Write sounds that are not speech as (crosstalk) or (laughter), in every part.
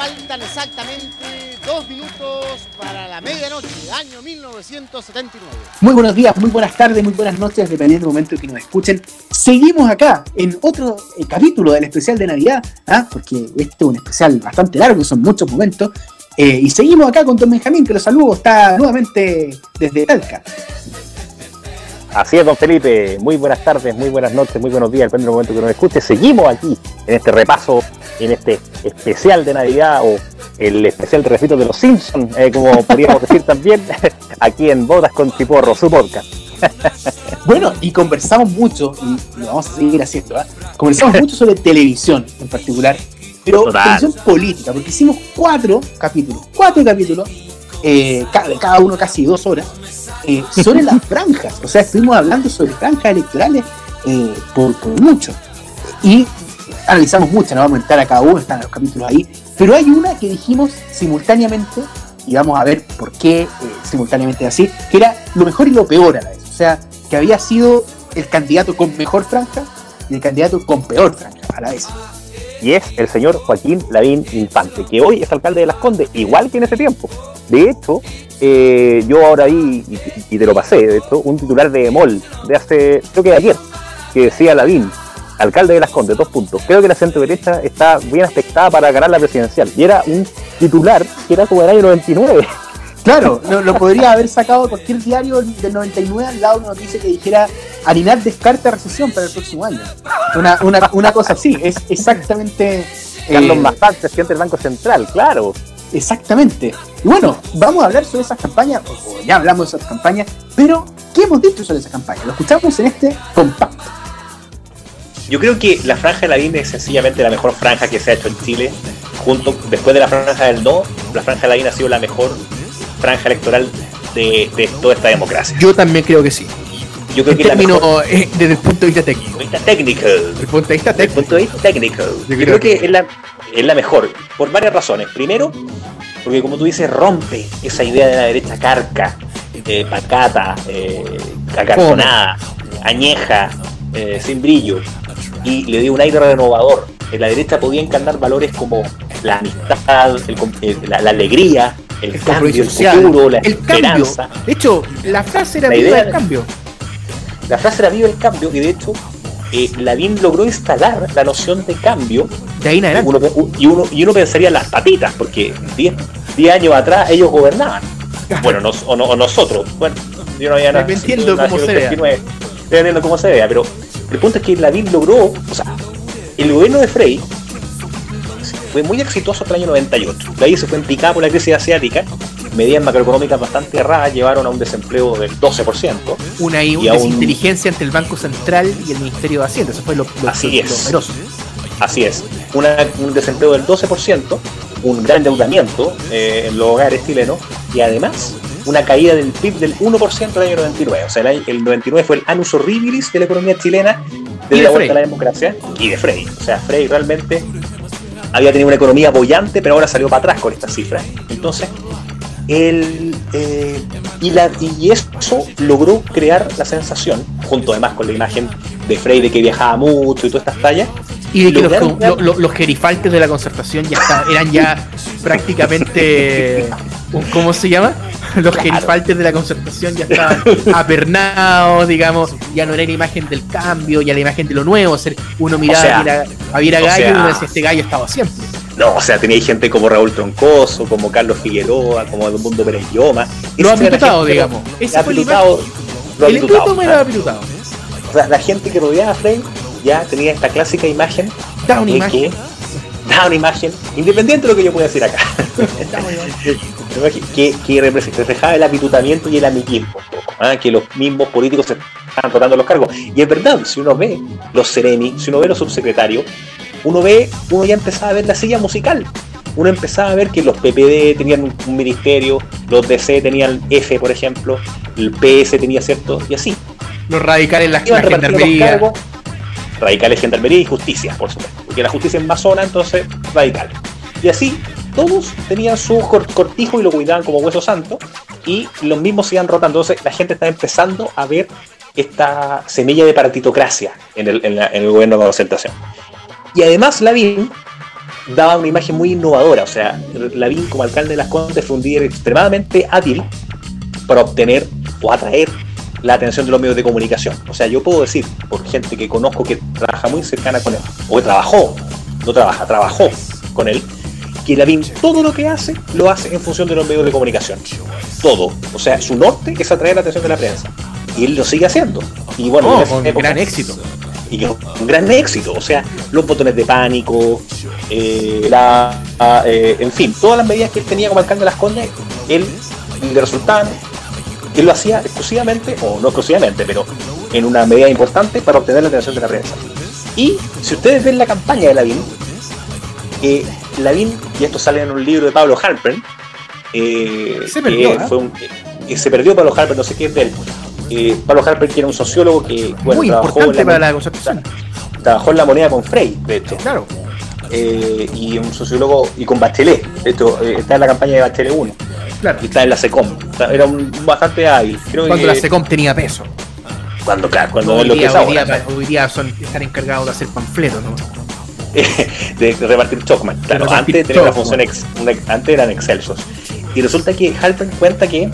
faltan exactamente dos minutos para la medianoche, año 1979. Muy buenos días, muy buenas tardes, muy buenas noches, dependiendo del momento en que nos escuchen. Seguimos acá en otro eh, capítulo del especial de Navidad, ¿ah? porque este es un especial bastante largo, son muchos momentos. Eh, y seguimos acá con Don Benjamín, que los saludo, está nuevamente desde Talca. Así es, don Felipe. Muy buenas tardes, muy buenas noches, muy buenos días, depende del momento que nos escuche. Seguimos aquí en este repaso, en este especial de Navidad o el especial de refrito de los Simpsons, eh, como podríamos decir también, (laughs) aquí en Bodas con Chiporro, su podcast. (laughs) Bueno, y conversamos mucho, y lo vamos a seguir haciendo, ¿ah? conversamos mucho sobre televisión en particular, pero Total. televisión política, porque hicimos cuatro capítulos, cuatro capítulos, eh, cada, cada uno casi dos horas, eh, sobre las (laughs) franjas. O sea, estuvimos hablando sobre franjas electorales eh, por, por mucho. Y analizamos mucho, no vamos a entrar a cada uno, están los capítulos ahí. Pero hay una que dijimos simultáneamente, y vamos a ver por qué eh, simultáneamente así, que era lo mejor y lo peor a la vez. O sea, que había sido el candidato con mejor franja y el candidato con peor franja a la vez. Y es el señor Joaquín Lavín Infante, que hoy es alcalde de Las Condes, igual que en ese tiempo. De hecho, eh, yo ahora vi, y, y te lo pasé, de hecho, un titular de MOL de hace, creo que de ayer, que decía Lavín, alcalde de Las Condes, dos puntos. Creo que la centro derecha está bien aspectada para ganar la presidencial. Y era un titular que era como del año 99. (laughs) Claro, lo, lo podría haber sacado cualquier diario del 99 al lado de una noticia que dijera Arinar descarta recesión para el próximo año. Una, una, una cosa así, es exactamente. eh, Carlos Mazal, presidente del Banco Central, claro. Exactamente. Y bueno, vamos a hablar sobre esas campañas, o, ya hablamos de esas campañas, pero ¿qué hemos dicho sobre esas campañas? Lo escuchamos en este compacto. Yo creo que la franja de la DIN es sencillamente la mejor franja que se ha hecho en Chile. Junto, después de la franja del no, la franja de la DIN ha sido la mejor franja electoral de, de toda esta democracia. Yo también creo que sí. Yo creo que términos, mejor eh, desde el punto de vista técnico. desde el punto de vista técnico. Desde el punto de vista técnico. punto de vista técnico. Yo creo creo que es la, es la mejor, por varias razones. Primero, porque como tú dices, rompe esa idea de la derecha carca, eh, pacata, eh, acartonada, añeja, eh, sin brillo, y le dio un aire renovador. En la derecha podía encarnar valores como la amistad, el el- la, la alegría, el, El cambio, el futuro, la El cambio. esperanza. De hecho, la frase era La idea del de- cambio. La frase era viva el cambio, y de hecho, eh, Lavín logró instalar la noción de cambio De ahí en adelante. Uno- y, uno, y uno pensaría en las patitas, porque 10 10 años atrás ellos gobernaban. Bueno, nos- o, no- o nosotros. Bueno, yo no había Dependiendo nacido cómo se vea. 39, Dependiendo cómo se vea, pero el punto es que Lavín logró, o sea, el gobierno de Frey fue muy exitoso hasta el año 98. De ahí se fue en picada por la crisis asiática. Medidas macroeconómicas bastante erradas llevaron a un desempleo del 12%. Una, y una entre el Banco Central y el Ministerio de Hacienda. Eso fue lo, lo, Así lo- es. lo. Así es, Una- un desempleo del 12%, un gran endeudamiento eh, en los hogares chilenos y además una caída del PIB del 1% del año 99. O sea, el, año- el 99 fue el anus horribilis de la economía chilena desde de la vuelta a la democracia y de Frey. O sea, Frey realmente había tenido una economía bollante, pero ahora salió para atrás con estas cifras. Entonces, el, eh, y, la, y eso logró crear la sensación, junto además con la imagen de Frey de que viajaba mucho y todas estas tallas, Y de que los, los gerifaltes de la concertación ya está- eran ya prácticamente. (laughs) ¿Cómo se llama? (laughs) Los gerifaltes de la concertación ya estaban (laughs) apernados, digamos. Ya no era la imagen del cambio, ya la imagen de lo nuevo. o sea, uno miraba sea, a Viera- a Viera o Gallo y uno decía: Este gallo estaba siempre. No, o sea, tenía gente como Raúl Troncoso, como Carlos Figueroa, como Edmundo Pérez Lloma. Lo gente- digamos. Ese fue el El ¿ah? era apitutado. O sea, la gente que rodeaba a Frey ya tenía esta clásica imagen Da una imagen. que da una imagen, independiente de lo que yo pueda decir acá, que, que reflejaba el apitutamiento y el amiguismo, ¿ah? que los mismos políticos se estaban rotando los cargos. Y es verdad, si uno ve los seremi, si uno ve los subsecretarios, uno ve, uno ya empezaba a ver la silla musical. Uno empezaba a ver que los PPD tenían un, un ministerio, los DC tenían F, por ejemplo, el PS tenía cierto, y así. Los radicales, la, Iban la radicales, gendarmería y justicia, por supuesto. Porque la justicia es más zona, entonces radical. Y así, todos tenían su cor- cortijo y lo cuidaban como hueso santo, y los mismos se iban rotando. Entonces, la gente está empezando a ver esta semilla de partitocracia en el, en la- el gobierno de concentración. Y además, Lavín daba una imagen muy innovadora. O sea, Lavín como alcalde de Las Condes fue un líder extremadamente hábil para obtener o atraer la atención de los medios de comunicación. O sea, yo puedo decir, por gente que conozco que trabaja muy cercana con él, o que trabajó, no trabaja, trabajó con él, que Lavín todo lo que hace, lo hace en función de los medios de comunicación. Todo. O sea, su norte es atraer la atención de la prensa. Y él lo sigue haciendo. Y bueno, Oh, con época- gran éxito. y un gran éxito. O sea, los botones de pánico, eh, la, a- eh, en fin, todas las medidas que él tenía como alcalde de Las Condes, él le resultaban, él lo hacía exclusivamente, o no exclusivamente, pero en una medida importante para obtener la atención de la prensa. Y si ustedes ven la campaña de Lavín, eh, Lavín, y esto sale en un libro de Pablo Harper, eh, Se perdió, que ¿eh? fue un- eh, se perdió Pablo Harper, no sé qué es de él. Eh, Pablo Harper, que era un sociólogo que bueno, Muy trabajó en la- para la concertación. trabajó en la moneda con Frey, de hecho, Claro. y un sociólogo, y con Bachelet, de hecho, está en la campaña de Bachelet 1, Claro. y está en la SECOM, era un bastante hábil, creo Cuando que la SECOM tenía peso. cuando, claro, cuando es lo que día, es hoy, ahora, día, hoy día son, están encargados de hacer panfletos, ¿no? (laughs) de repartir Chocman, claro, repartir antes tenía una Chocman. función, ex- una- antes eran excelsos, y resulta que Halpern cuenta que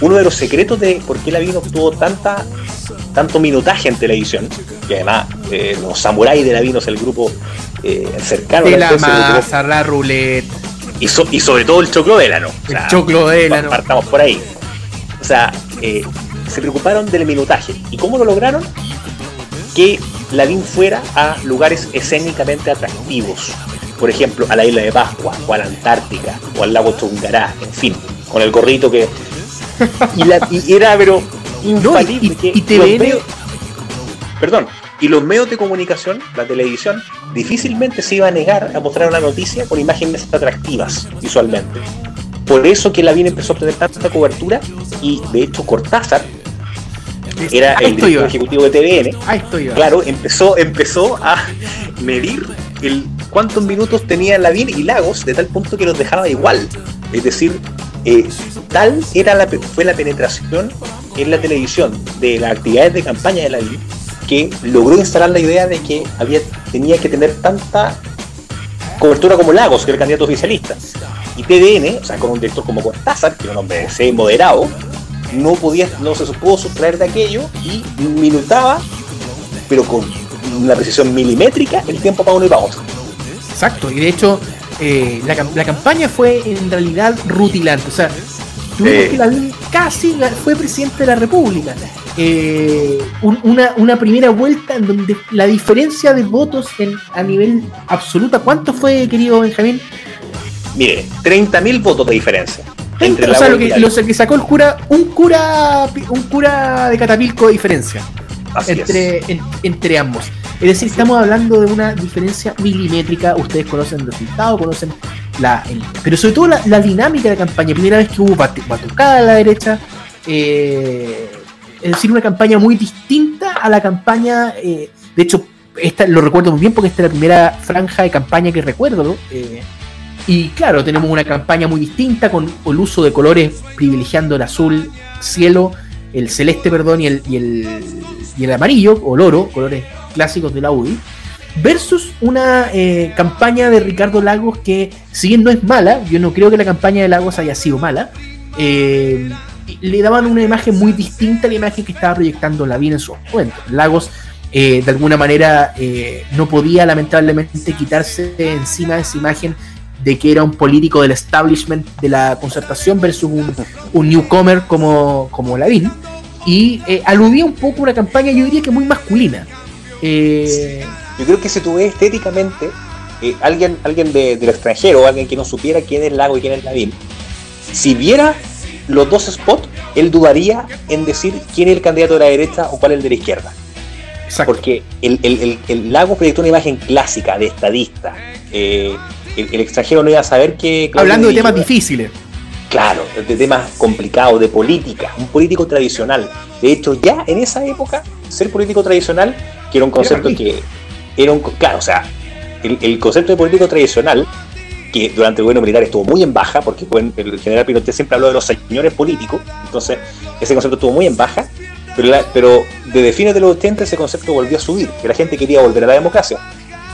uno de los secretos de por qué Lavín obtuvo tanta tanto minutaje en televisión, que además eh, los samuráis de Lavín, o sea, el grupo eh, cercano De la la grupo- masa, la ruleta, y, so- y sobre todo el choclo vélano. O el sea, choclo de la pa- Partamos por ahí. O sea, eh, se preocuparon del minutaje. ¿Y cómo lo lograron? Que Lavín fuera a lugares escénicamente atractivos. Por ejemplo, a la isla de Pascua, o a la Antártica, o al lago Chungará, en fin, con el gorrito que. (laughs) Y, la- y era, pero. infalible y- y los TVN Perdón, y los medios de comunicación, la televisión, difícilmente se iba a negar a mostrar una noticia con imágenes atractivas visualmente. Por eso que Lavín empezó a obtener tanta cobertura y de hecho Cortázar era el director ejecutivo de TVN. Claro, empezó, empezó a medir el cuántos minutos tenía Lavín y Lagos de tal punto que los dejaba igual. Es decir, eh, tal era la, fue la penetración en la televisión de las actividades de campaña de Lavín que logró instalar la idea de que había, tenía que tener tanta cobertura como Lagos, que era el candidato oficialista. Y TVN, o sea, con un director como Cortázar, que era un hombre ese moderado, no podía, no se pudo sustraer de aquello y minutaba, pero con una precisión milimétrica, el tiempo para uno y para otro. Exacto, y de hecho eh, la, la campaña fue en realidad rutilante, o sea, tuvimos que Lavín casi la- fue presidente de la República. Eh, un- una, una primera vuelta en donde la diferencia de votos en, a nivel absoluta, ¿cuánto fue, querido Benjamín? Mire, 30.000 votos de diferencia. Entre o sea, lo que, Lavín. lo que sacó el cura, un cura, un cura de Catapilco de diferencia Así entre, en- entre ambos. Es decir, estamos hablando de una diferencia milimétrica. Ustedes conocen el resultado, conocen la. el- pero sobre todo la, la dinámica de campaña. Primera vez que hubo batu- batucada a la derecha. eh, es decir, una campaña muy distinta a la campaña. eh, de hecho, esta lo recuerdo muy bien porque esta es la primera franja de campaña que recuerdo. Eh, y claro, tenemos una campaña muy distinta con el uso de colores privilegiando el azul cielo, el celeste, perdón, y el, y el, y el amarillo o el oro, colores clásicos de la UDI, versus una eh, campaña de Ricardo Lagos que, si bien no es mala, yo no creo que la campaña de Lagos haya sido mala, eh, le daban una imagen muy distinta a la imagen que estaba proyectando Lavín en su momento. Lagos, eh, de alguna manera, eh, no podía lamentablemente quitarse de encima esa imagen de que era un político del establishment de la concertación versus un, un newcomer como, como Lavín. Y eh, aludía un poco a una campaña, yo diría que muy masculina. Eh, Yo creo que si tú ves estéticamente, eh, alguien, alguien de- del extranjero, alguien que no supiera quién es Lago y quién es Lavín, si viera los dos spots, él dudaría en decir quién es el candidato de la derecha o cuál es el de la izquierda. exacto. Porque el, el- el- el Lago proyectó una imagen clásica de estadista. Eh, el, extranjero no iba a saber que. Claudio Hablando de temas difíciles. Claro, de temas complicados, de política, un político tradicional. De hecho, ya en esa época, ser político tradicional, que era un concepto que era un. Claro, o sea, el, el concepto de político tradicional, que durante el gobierno militar estuvo muy en baja, porque el general Pinochet siempre habló de los señores políticos, entonces ese concepto estuvo muy en baja, pero, la- desde fines de los 80 ese concepto volvió a subir, que la gente quería volver a la democracia,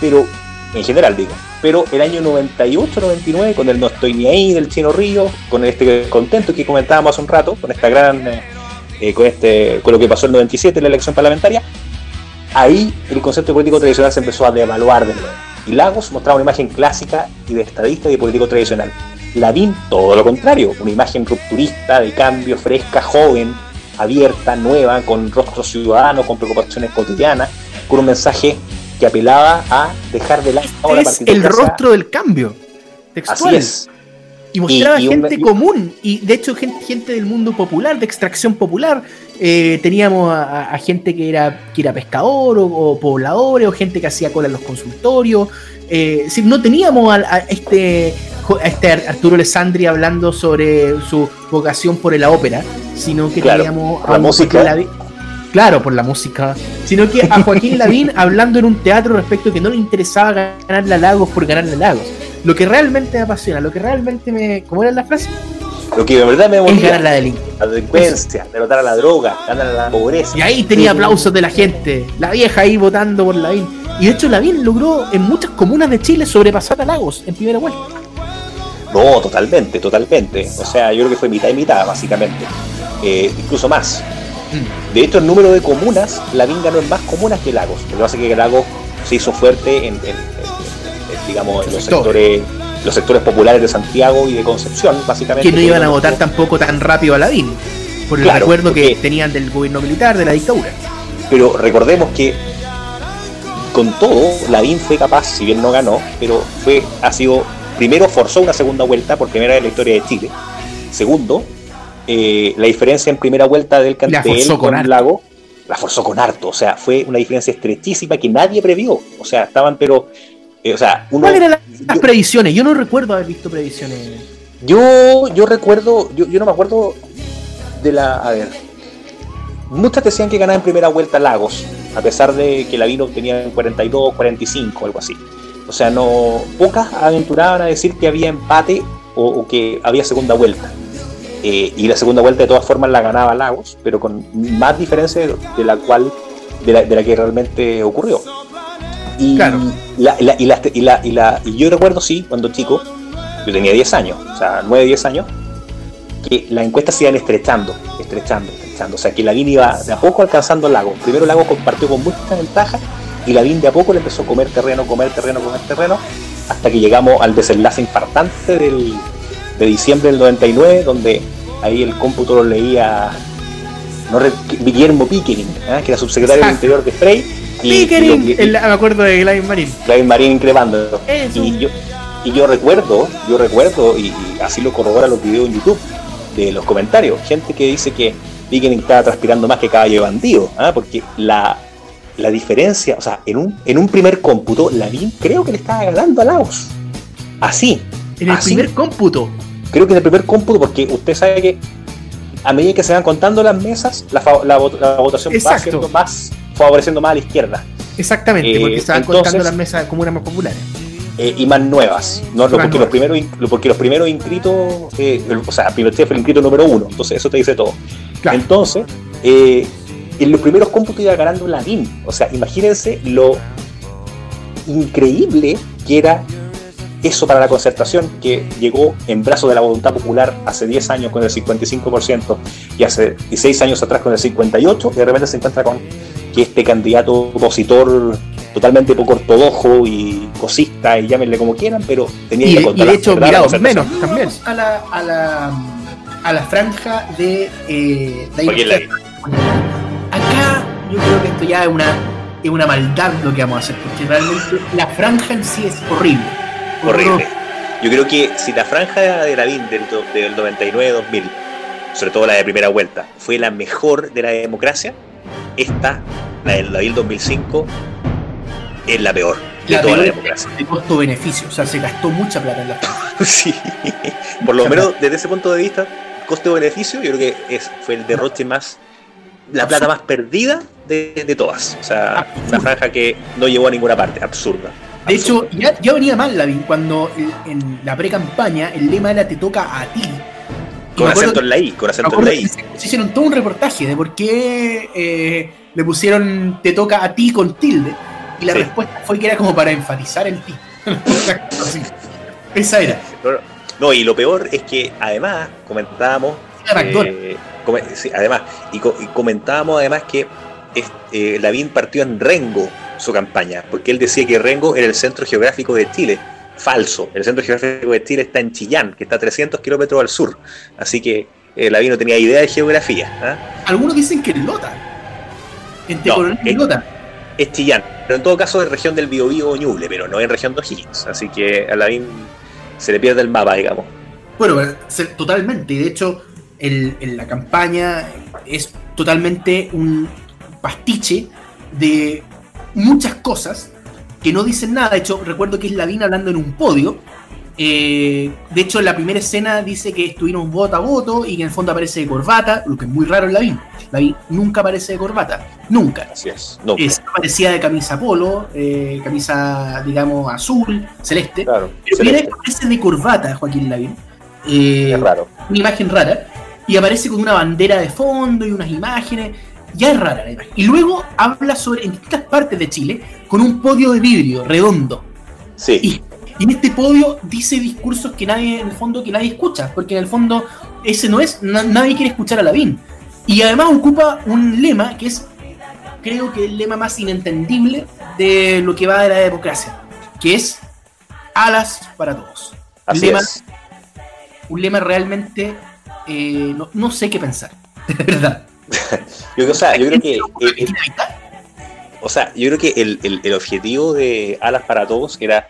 pero en general digo, pero el año 98-99, con el No Estoy Ni Ahí del Chino Río, con este contento que comentábamos hace un rato, con esta gran, eh, eh, con, este, con lo que pasó el 97 en la elección parlamentaria, ahí el concepto político tradicional se empezó a devaluar de nuevo. Y Lagos mostraba una imagen clásica y de estadista y de político tradicional. Lavín, todo lo contrario, una imagen rupturista, de cambio, fresca, joven, abierta, nueva, con rostro ciudadano, con preocupaciones cotidianas, con un mensaje que apelaba a dejar de lado la Es el rostro del cambio. Textual. Así es. Y mostraba Y- y un- gente común, y de hecho gente, gente del mundo popular, de extracción popular. Eh, teníamos a, a- a gente que era, que era pescador o, o pobladores, o gente que hacía cola en los consultorios. Eh, no teníamos al- a, este, a este Ar- Arturo Alessandri hablando sobre su vocación por la ópera, sino que Claro, teníamos por la música. Lavín- Claro, por la música. Sino que a Joaquín (laughs) Lavín hablando en un teatro respecto a que no le interesaba ganarle a Lagos por ganarle a Lagos. Lo que realmente me apasiona, lo que realmente me. ¿Cómo era la frase? Lo que de verdad me movía, ganar la delincuencia. la delincuencia, derrotar a la droga, ganar a la pobreza. Y ahí tenía aplausos de la gente. La vieja ahí votando por Lavín. Y de hecho Lavín logró en muchas comunas de Chile sobrepasar a Lagos en primera vuelta. No, totalmente, totalmente. O sea, yo creo que fue mitad y mitad, básicamente. Eh, incluso más. Mm. De hecho, el número de comunas, Lavín ganó en más comunas que Lagos. Lo que pasa es que Lagos se hizo fuerte en- en- digamos, en los Sector. sectores, los sectores populares de Santiago y de Concepción, básicamente. Que no iban a votar tampoco tan rápido a Lavín. Por el Claro, recuerdo que tenían del gobierno militar, de la dictadura. Pero recordemos que con todo, Lavín fue capaz, si bien no ganó, pero fue, ha sido, primero forzó una segunda vuelta por primera vez en la historia de Chile. Segundo, eh, la diferencia en primera vuelta del Cantel con con. Lago, la forzó con harto. O sea, fue una diferencia estrechísima que nadie previó. O sea, estaban, pero, eh, o sea, uno. ¿Cuáles eran las yo- previsiones? Yo no recuerdo haber visto previsiones. Yo, yo recuerdo, yo, yo no me acuerdo de la. A ver. Muchas decían que ganaba en primera vuelta Lagos, a pesar de que Lavino obtenía en 42, 45, algo así. O sea, no. Pocas aventuraban a decir que había empate o, o que había segunda vuelta. Eh, y la segunda vuelta de todas formas la ganaba Lagos, pero con más diferencia de, de la cual de la, de la que realmente ocurrió. Y, Claro. la, la- y, la- y la- y la- y yo recuerdo, sí, cuando chico, yo tenía 10 años, o sea, 9, 10 años, que las encuestas se iban estrechando, estrechando, estrechando. O sea, que Lavín iba de a poco alcanzando el lago. Primero Lago compartió con mucha ventaja y Lavín de a poco le empezó a comer terreno, comer terreno, comer terreno, hasta que llegamos al desenlace infartante del, de diciembre del 99, donde ahí el cómputo lo leía no Guillermo Pickering, ¿eh? que era subsecretario del. Interior de Frey. Pickering, y- y- el- me acuerdo de Gladys Marín. Gladys Marín. Eso. Y yo, y yo recuerdo, yo recuerdo, y, así lo corroboran los videos en YouTube, de los comentarios, gente que dice que Pickering estaba transpirando más que caballo bandido, ¿ah? porque la, la diferencia, o sea, en un, en un primer cómputo, Lavín creo que le estaba ganando a Laos. Así, En el así. primer cómputo. creo que en el primer cómputo, porque usted sabe que a medida que se van contando las mesas, la, la la votación va Exacto. siendo más, favoreciendo más a la izquierda. Exactamente, Eh, porque estaban entonces- contando las mesas comunas más populares. eh, y más nuevas, ¿no? Más porque, nuevas. Los primeros, porque los primeros inscritos, eh, el- o sea, Pinochet fue el inscrito número uno, entonces eso te dice todo. Claro. Entonces, eh, en los primeros cómputos iba ganando Lavín, o sea, imagínense lo increíble que era eso para la concertación, que llegó en brazos de la voluntad popular hace 10 años con el 55% y hace 16 años atrás con el 58%, y de repente se encuentra con que este candidato opositor totalmente poco ortodoxo y cosista, y llámenle como quieran, pero tenía Y, que y contar de la hecho, la mirados menos también. A la, a la, a la franja de, eh, de. Acá yo creo que esto ya es una, es una maldad lo que vamos a hacer, porque realmente la franja en sí es horrible. Horrible. Yo creo que si la franja de Lavín del, do- del 99-2000, sobre todo la de primera vuelta, fue la mejor de la democracia, esta, la del Lavín 2005, es la peor de La toda la democracia. de costo-beneficio, o sea, se gastó mucha plata en la. (laughs) Sí, por lo menos desde ese punto de vista, coste-beneficio, yo creo que es, fue el derroche más, la plata más perdida de, de todas. O sea, Absurdo. una franja que no llegó a ninguna parte, absurda. De hecho, ya, ya venía mal Lavín cuando en la pre-campaña el lema era te toca a ti. Con acento en la I, con acento en la I. que se- se hicieron todo un reportaje de por qué eh, le pusieron te toca a ti con tilde. Y la Sí. respuesta fue que era como para enfatizar el ti. (laughs) Esa era. No, y lo peor es que además comentábamos. Eh, come- sí, además, y, co- y comentábamos además que eh, Lavín partió en Rengo su campaña, porque él decía que Rengo era el centro geográfico de Chile. Falso. El centro geográfico de Chile está en Chillán, que está a 300 kilómetros al sur. Así que eh, Lavín no tenía idea de geografía. ¿ah? Algunos dicen que en Lota. Entre No, Coronel y es- Lota. Es Chillán, pero en todo caso es región del Biobío o Ñuble, pero no en región de O'Higgins. Así que a Lavín se le pierde el mapa, digamos. Bueno, se- totalmente. De hecho, el- en la campaña es totalmente un pastiche de muchas cosas que no dicen nada. De hecho, recuerdo que es Lavín hablando en un podio. Eh, de hecho, en la primera escena dice que estuvieron voto a voto y que en el fondo aparece de corbata, lo que es muy raro en Lavín. Lavín nunca aparece de corbata, nunca. Así es. No, Es, aparecía de camisa polo, eh, camisa, digamos, azul, celeste. claro. Pero viene aparece de corbata Joaquín Lavín. Eh, Es raro. una imagen rara. Y aparece con una bandera de fondo y unas imágenes. Ya es rara la imagen. Y luego habla sobre en distintas partes de Chile con un podio de vidrio redondo. Sí. Y, y en este podio dice discursos que nadie, en el fondo, que nadie escucha. Porque en el fondo ese no es, na- nadie quiere escuchar a Lavín. Y además ocupa un lema que es, creo que el lema más inentendible de lo que va de la democracia. Que es alas para todos. Así lema- es. un lema realmente eh, no, no sé qué pensar, (laughs) de verdad. Yo, o sea, yo creo que, eh, eh, Dinamita, o sea, yo creo que el, el- el objetivo de Alas para Todos era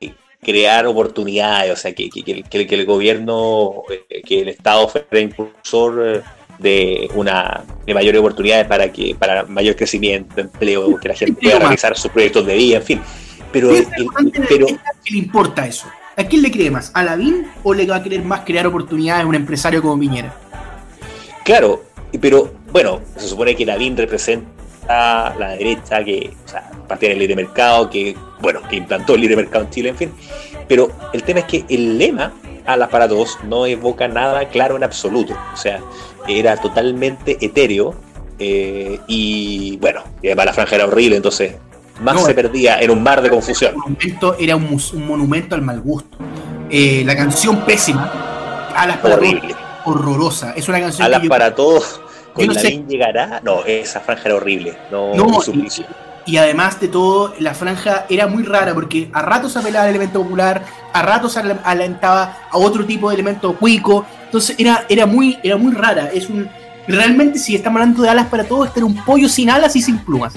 eh, crear oportunidades, o sea, que, que- que- que- que el gobierno, eh, que el Estado fuera impulsor eh, de una de mayores oportunidades para que para mayor crecimiento, empleo, que la gente pueda realizar sus proyectos de vida, en fin. Pero, ¿qué el- el- pero ¿qué le importa eso? ¿A quién le cree más? ¿A Lavín o le va a querer más crear oportunidades a un empresario como Piñera? Claro, pero bueno, se supone que Lavín representa la derecha que, o sea, partía del libre mercado, que, bueno, que implantó el libre mercado en Chile, en fin. Pero el tema es que el lema Alas para Todos no evoca nada claro en absoluto. O sea, era totalmente etéreo eh, y, bueno, y además la franja era horrible, entonces más No, se perdía en un mar de confusión. monumento, era un, un monumento al mal gusto. Eh, la canción pésima, Alas para Horrible. Todos, horrorosa. Es una canción Alas que yo- para Todos, con yo no sé- llegará. No, esa franja era horrible. No, No, suplicio. Y además de todo, la franja era muy rara porque a ratos apelaba al elemento popular, a ratos ale- alentaba a otro tipo de elemento cuico. Entonces era, era, muy, era muy rara. Es un, realmente, si estamos hablando de alas para todos, este era un pollo sin alas y sin plumas.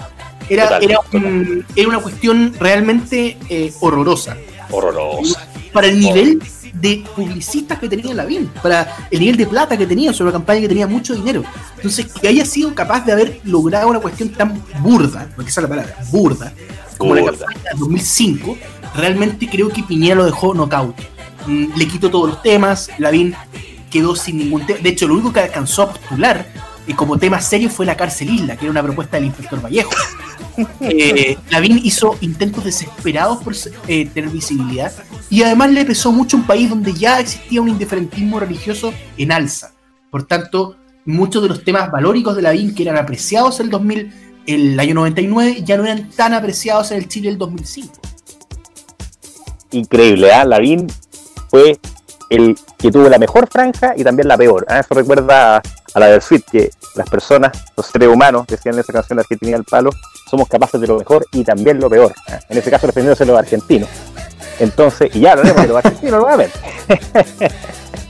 Era, Total, era, un- era una cuestión realmente eh, horrorosa. Horrorosa. Para el nivel de publicistas que tenía Lavín, para el nivel de plata que tenía sobre una campaña que tenía mucho dinero. Entonces, que haya sido capaz de haber logrado una cuestión tan burda, porque esa es la palabra, burda, como la campaña del 2005, realmente creo que Piñera lo dejó knockout. Mm, Le quitó todos los temas, Lavín quedó sin ningún tema. De hecho, lo único que alcanzó a postular eh, como tema serio fue la cárcel isla, que era una propuesta del inspector Vallejo. Eh, Lavín hizo intentos desesperados por eh, tener visibilidad y además le pesó mucho un país donde ya existía un indiferentismo religioso en alza. Por tanto, muchos de los temas valóricos de Lavín que eran apreciados en el 2000, el año 99, ya no eran tan apreciados en el Chile del 2005. increíble, ¿ah? Lavín fue el que tuvo la mejor franja y también la peor. ¿ah? Eso recuerda a, la del Sweet, que las personas, los seres humanos, decían en esa canción de Argentina al palo, somos capaces de lo mejor y también lo peor. ¿ah? En ese caso refiriéndose a los argentinos. Entonces, y ya hablaremos de los argentinos nuevamente. (laughs)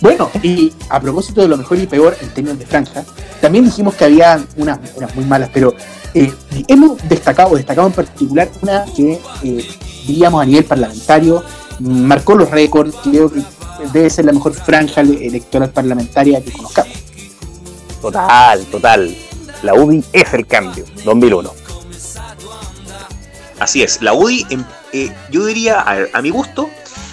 Bueno, y a propósito de lo mejor y peor en términos de franja, también dijimos que había unas, muy malas, pero eh, hemos destacado, destacado en particular una que, eh, diríamos a nivel parlamentario, marcó los récords, creo que debe ser la mejor franja ele- electoral parlamentaria que conozcamos. Total, total. La UDI es el cambio, 2001. Así es, la UDI, em- eh, yo diría, a, a mi gusto,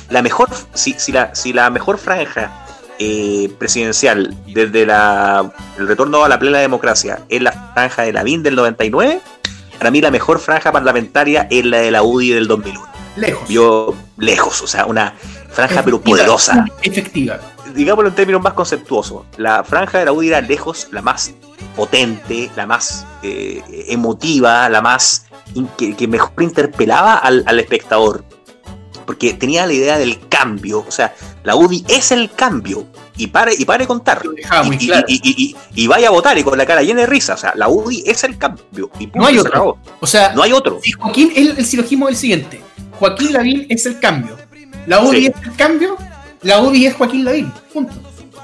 la mejor, si, si la, si la mejor franja eh, presidencial desde la, el retorno a la plena democracia es la franja de la BIN del 99, para mí la mejor franja parlamentaria es la de la UDI del 2001. Lejos. Yo, lejos, o sea, una franja pero poderosa. Efectiva. digámoslo en términos más conceptuosos, la franja de la UDI era lejos la más potente, la más eh, emotiva, la más que, que mejor interpelaba al, al espectador. porque tenía la idea del cambio. O sea, la UDI es el cambio. Y pare, y pare contar. Y, y- claro. y- y- y- y vaya a votar y con la cara llena de risa. O sea, la UDI es el cambio. Y No hay otro. O sea, No hay otro. si Joaquín, el, el silogismo es el siguiente. Joaquín Lavín es el cambio. La UDI Sí. es el cambio. La UDI es Joaquín Lavín. Punto.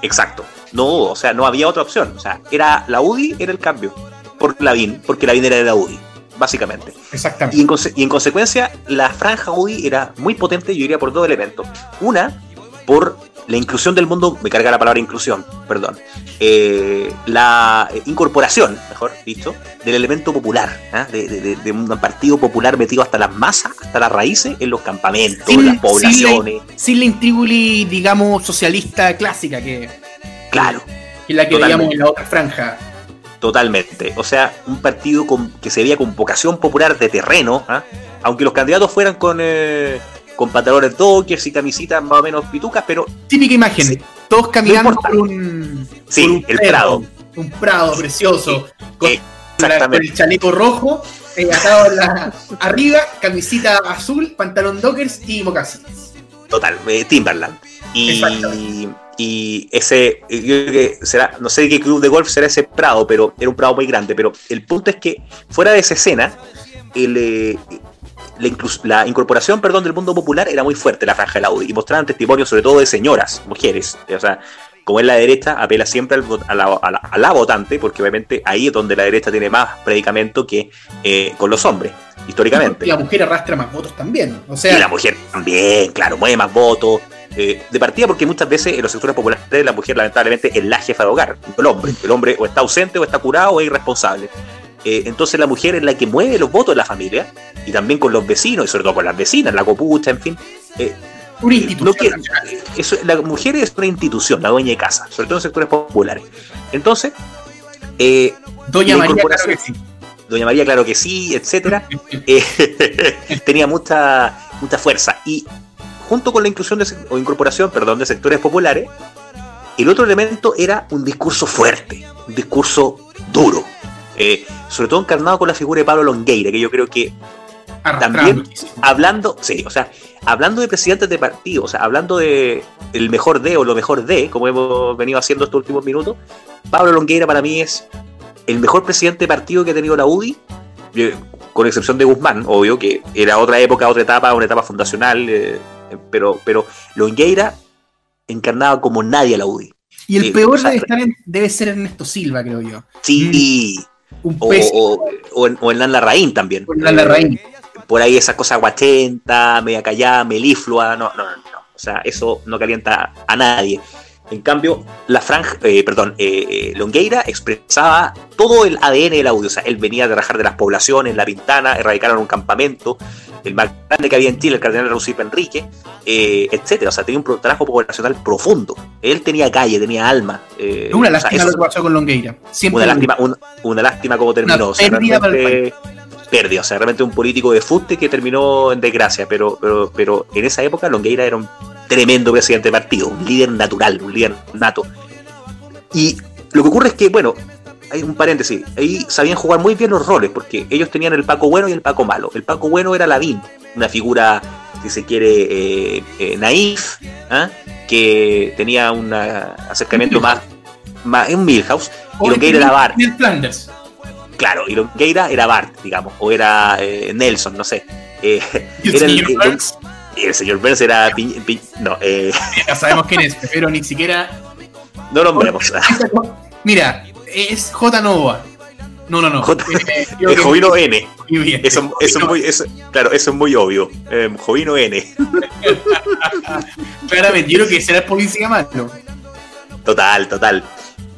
Exacto. No, o sea, no había otra opción. O sea, era la UDI, era el cambio. Por Lavín, porque Lavín era de la UDI, básicamente. Exactamente. Y en, y en consecuencia, la franja UDI era muy potente, yo diría, por dos elementos. Una, por la inclusión del mundo, me carga la palabra inclusión, perdón. Eh, la eh, incorporación, mejor dicho, del elemento popular, ¿ah? de, de- de- de un partido popular metido hasta las masas, hasta las raíces, en los campamentos, Sin- las poblaciones. Sin la intríngulis, digamos, socialista clásica, que, Claro. que es la que veíamos en la otra franja. Totalmente. O sea, un partido con, que se veía con vocación popular de terreno, ¿ah? aunque los candidatos fueran con, eh, con pantalones dockers y camisitas más o menos pitucas, pero Típica imagen. Sí. Todos caminando por un, Sí, por un el prado. Un prado precioso. Con, Eh, la- con exactamente. el chaleco rojo, eh, atado la- arriba, camisita azul, pantalón dockers y mocasines. total, eh, Timberland. Y, ese, yo creo que será, no sé de qué club de golf será ese Prado, pero era un Prado muy grande. Pero el punto es que fuera de esa escena, el, eh, la, incorporación perdón, del mundo popular era muy fuerte, la franja de la UDI, y mostraban testimonios sobre todo de señoras, mujeres. O sea, como es la derecha, apela siempre al a, la, a la- a la votante, porque obviamente ahí es donde la derecha tiene más predicamento que eh, con los hombres, históricamente. Y la mujer arrastra más votos también. O Y sea, la mujer también, claro, mueve más votos. eh, de partida, porque muchas veces en los sectores populares la mujer, lamentablemente, es la jefa de hogar, el hombre. El hombre o está ausente, o está curado, o es irresponsable. Eh, entonces la mujer es la que mueve los votos de la familia, y también con los vecinos, y sobre todo con las vecinas, la copucha, en fin. Eh, una no institución. quiere- eso, la mujer es una institución, la dueña de casa, sobre todo en sectores populares. Entonces, eh, Doña María, claro que sí. Doña María, claro que sí, etcétera, (laughs) eh, (laughs) tenía mucha, mucha fuerza. Y junto con la inclusión de, o incorporación, perdón, de sectores populares, el otro elemento era un discurso fuerte, un discurso duro. Eh, sobre todo encarnado con la figura de Pablo Longueira, que yo creo que también- hablando, sí, o sea, hablando de presidentes de partido, o sea, hablando de el mejor de o lo mejor de, como hemos venido haciendo estos últimos minutos, Pablo Longueira para mí es el mejor presidente de partido que ha tenido la UDI, eh, con excepción de Guzmán, obvio, que era otra época, otra etapa, una etapa fundacional, eh, pero, pero Longueira encarnaba como nadie a la UDI. Y el peor o sea, debe, estar en- debe ser Ernesto Silva, creo yo. Sí, Un o, o, o en, o en Lan Larraín también. la por ahí esa cosa guachenta, media callada, meliflua, no, no, no. O sea, eso no calienta a nadie. En cambio, la franja, eh, perdón, eh, eh, Longueira expresaba todo el ADN del audio. O sea, él venía de rajar de las poblaciones, la Pintana, erradicaron un campamento, el más grande que había en Chile, el cardenal Raucipe Enrique, eh, etcétera. O sea, tenía un trabajo poblacional profundo. Él tenía calle, tenía alma. eh, Una o sea, lástima lo que pasó con Longueira. Siempre una lástima, un- una lástima cómo terminó. o sea, pérdida, o sea, realmente un político de fuste que terminó en desgracia, pero, pero, pero en esa época Longueira era un tremendo presidente de partido, un líder natural, un líder nato. Y lo que ocurre es que, bueno, hay un paréntesis, ahí sabían jugar muy bien los roles, porque ellos tenían el Paco bueno y el Paco malo. El Paco bueno era Lavín, una figura, si se quiere, eh, eh, naif, ¿ah? que tenía un acercamiento más, más, un Milhouse, y Longueira era Bart. Flanders. Claro, y Longueira era Bart, digamos, o era eh, Nelson, no sé. Eh, el era señor el, Burns, el- señor Burns era Pi- Pi- no, eh, ya sabemos quién es, pero ni siquiera. no nombremos. (laughs) Mira, es J. Nova. No, no, no. J- Eh, (laughs) Jovino N. muy bien. Eso, eso es muy, eso- claro, eso es muy obvio. Eh, Jovino N. (laughs) Claramente, yo creo que será el policía malo. Total, total.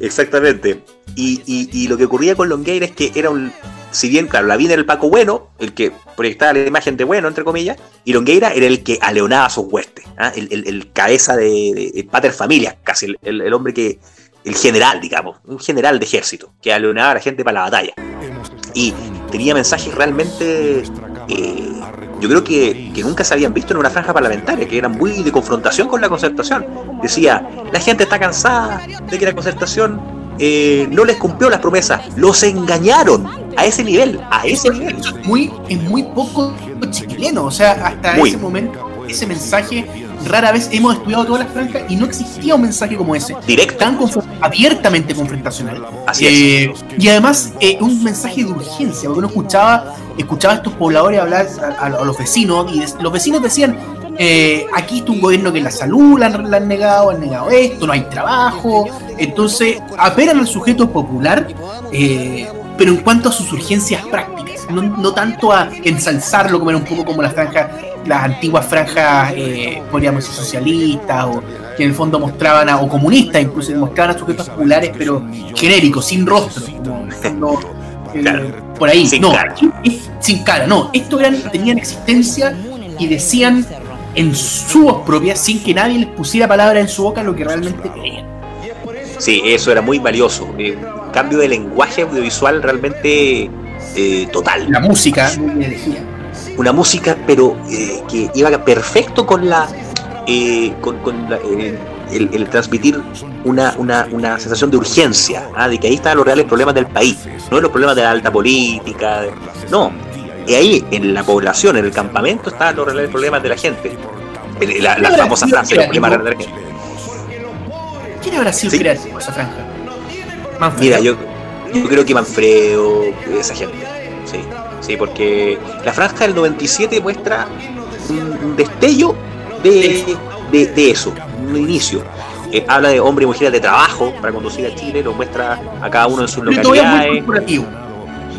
Exactamente. Y, y- y lo que ocurría con Longueira es que era un. Si bien, claro, Lavín era el Paco bueno, el que proyectaba la imagen de bueno, entre comillas, y Longueira era el que aleonaba sus huestes, ¿ah? el, el- cabeza de, de- pater familia, casi el, el- el hombre que. El general, digamos, un general de ejército, que aleonaba a la gente para la batalla. Y tenía mensajes realmente. eh, yo creo que, que nunca se habían visto en una franja parlamentaria, que eran muy de confrontación con la concertación. Decía, la gente está cansada de que la concertación eh, no les cumplió las promesas, los engañaron a ese nivel, a ese nivel. Es muy, es muy poco chileno. O sea, hasta Muy. ese momento ese mensaje rara vez hemos estudiado todas las franjas y no existía un mensaje como ese. Directo. Tan abiertamente confrontacional. Así Eh, Y además, eh, un mensaje de urgencia, porque uno escuchaba, escuchaba a estos pobladores hablar a, a- a los vecinos y des- los vecinos decían, eh, aquí está un gobierno que la salud la han, la han negado, han negado esto, no hay trabajo. Entonces, apelan al sujeto popular, eh, pero en cuanto a sus urgencias prácticas, no, no tanto a ensalzarlo como era un poco como las franjas, las antiguas franjas, eh, podríamos decir, socialistas, o que en el fondo mostraban, a, o comunistas incluso, mostraban a sujetos populares, pero genéricos, sin rostro, eh, Claro. por ahí, Sin no, cara. es- sin cara, no, estos eran, tenían existencia y decían en su voz propia, sin que nadie les pusiera palabra en su boca lo que realmente creían. Sí, eso era muy valioso. Eh, cambio de lenguaje audiovisual realmente eh, total. La música. Una música, pero eh, que iba perfecto con la. eh, con, con la- eh, el, el transmitir una, una, una sensación de urgencia, ¿ah? de que ahí estaban los reales problemas del país, no los problemas de la alta política, de- no. Y ahí, en la población, en el campamento, estaban los reales problemas de la gente. La, la famosa frase, los problemas de la gente. ¿Quién habrá sido Sí. creativo esa franja? Mira, yo, yo creo que Manfredo, esa gente. Sí, sí, porque la franja del 97 muestra un, destello de, de, de eso, un inicio. Eh, habla de hombres y mujeres de trabajo para conducir a Chile, lo muestra a cada uno en sus Pero todavía muy localidades. corporativo.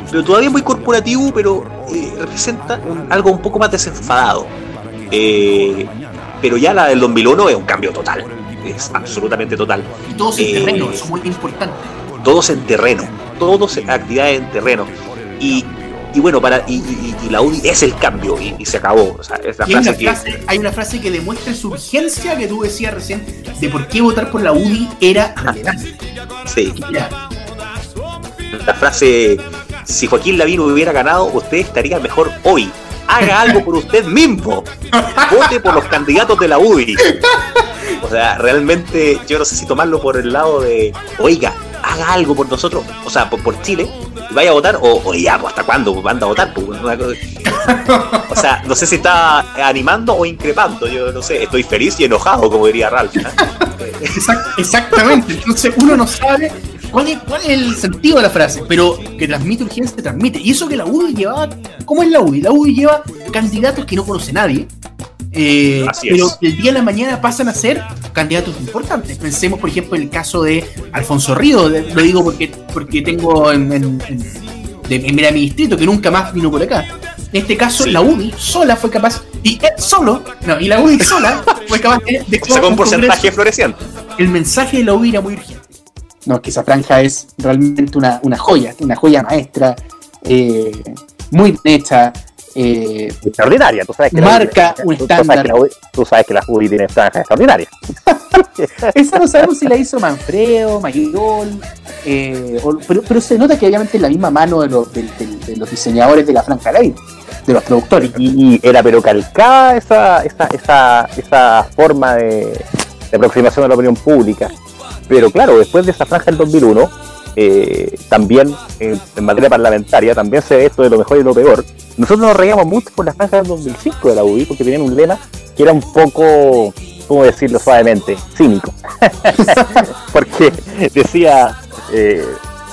Pero todavía muy corporativo, pero eh, representa un- algo un poco más desenfadado. Eh, pero ya la del 2001 es un cambio total, es absolutamente total. Y todos en Eh, terreno, eso es muy importante. todos en terreno, todos en actividades en terreno. Y, y bueno, para y, y- y la UDI es el cambio y, y se acabó. O sea, es la Y hay una, frase que hay una frase que demuestra su urgencia que tú decías recién de por qué votar por la UDI era relevante. sí, Mira, la frase si Joaquín Lavín hubiera ganado, usted estaría mejor hoy. Haga algo por usted mismo. Vote por los candidatos de la UDI. O sea, realmente yo no sé si tomarlo por el lado de, oiga, haga algo por nosotros, o sea, por, Chile, y vaya a votar, o, o ya, pues hasta cuándo anda a votar. Pues, O sea, no sé si está animando o increpando, yo no sé, estoy feliz y enojado, como diría Ralph. ¿eh? exact- exactamente. Entonces uno no sabe cuál es, cuál es el sentido de la frase, pero que transmite urgencia, transmite. Y eso que la UDI llevaba, ¿cómo es la UDI? La UDI lleva candidatos que no conoce nadie. eh, Así pero es. que el día de la mañana pasan a ser candidatos importantes. Pensemos, por ejemplo, en el caso de Alfonso Río, lo digo porque, porque tengo en, en, en- de- en mira, mi distrito que nunca más vino por acá. En este caso, Sí. la UDI sola fue capaz, y él solo, no, y la UDI sola (laughs) fue capaz de, de Sacó un porcentaje floreciente. El mensaje de la UDI era muy urgente. No, que esa franja es realmente una, una joya, una joya maestra, eh, muy bien hecha. eh, extraordinaria. Tú sabes que la Marca UDI- un tú sabes estándar. que la UDI Tú sabes que la UDI tiene franjas extraordinarias. (laughs) esa no sabemos si la hizo Manfredo, Mayol, eh, pero, pero se nota que obviamente es la misma mano de los, de, de- de los diseñadores de la franja live, de los productores. Y, y era pero calcada esa, esa, esa, esa forma de aproximación a la opinión pública. Pero claro, después de esa franja del 2001, eh, también eh, en materia parlamentaria, también se ve esto de lo mejor y lo peor. Nosotros nos reíamos mucho por la franja del 2005 de la UDI, porque tenían un lema que era un poco, ¿cómo decirlo suavemente? Cínico. (laughs) porque decía eh,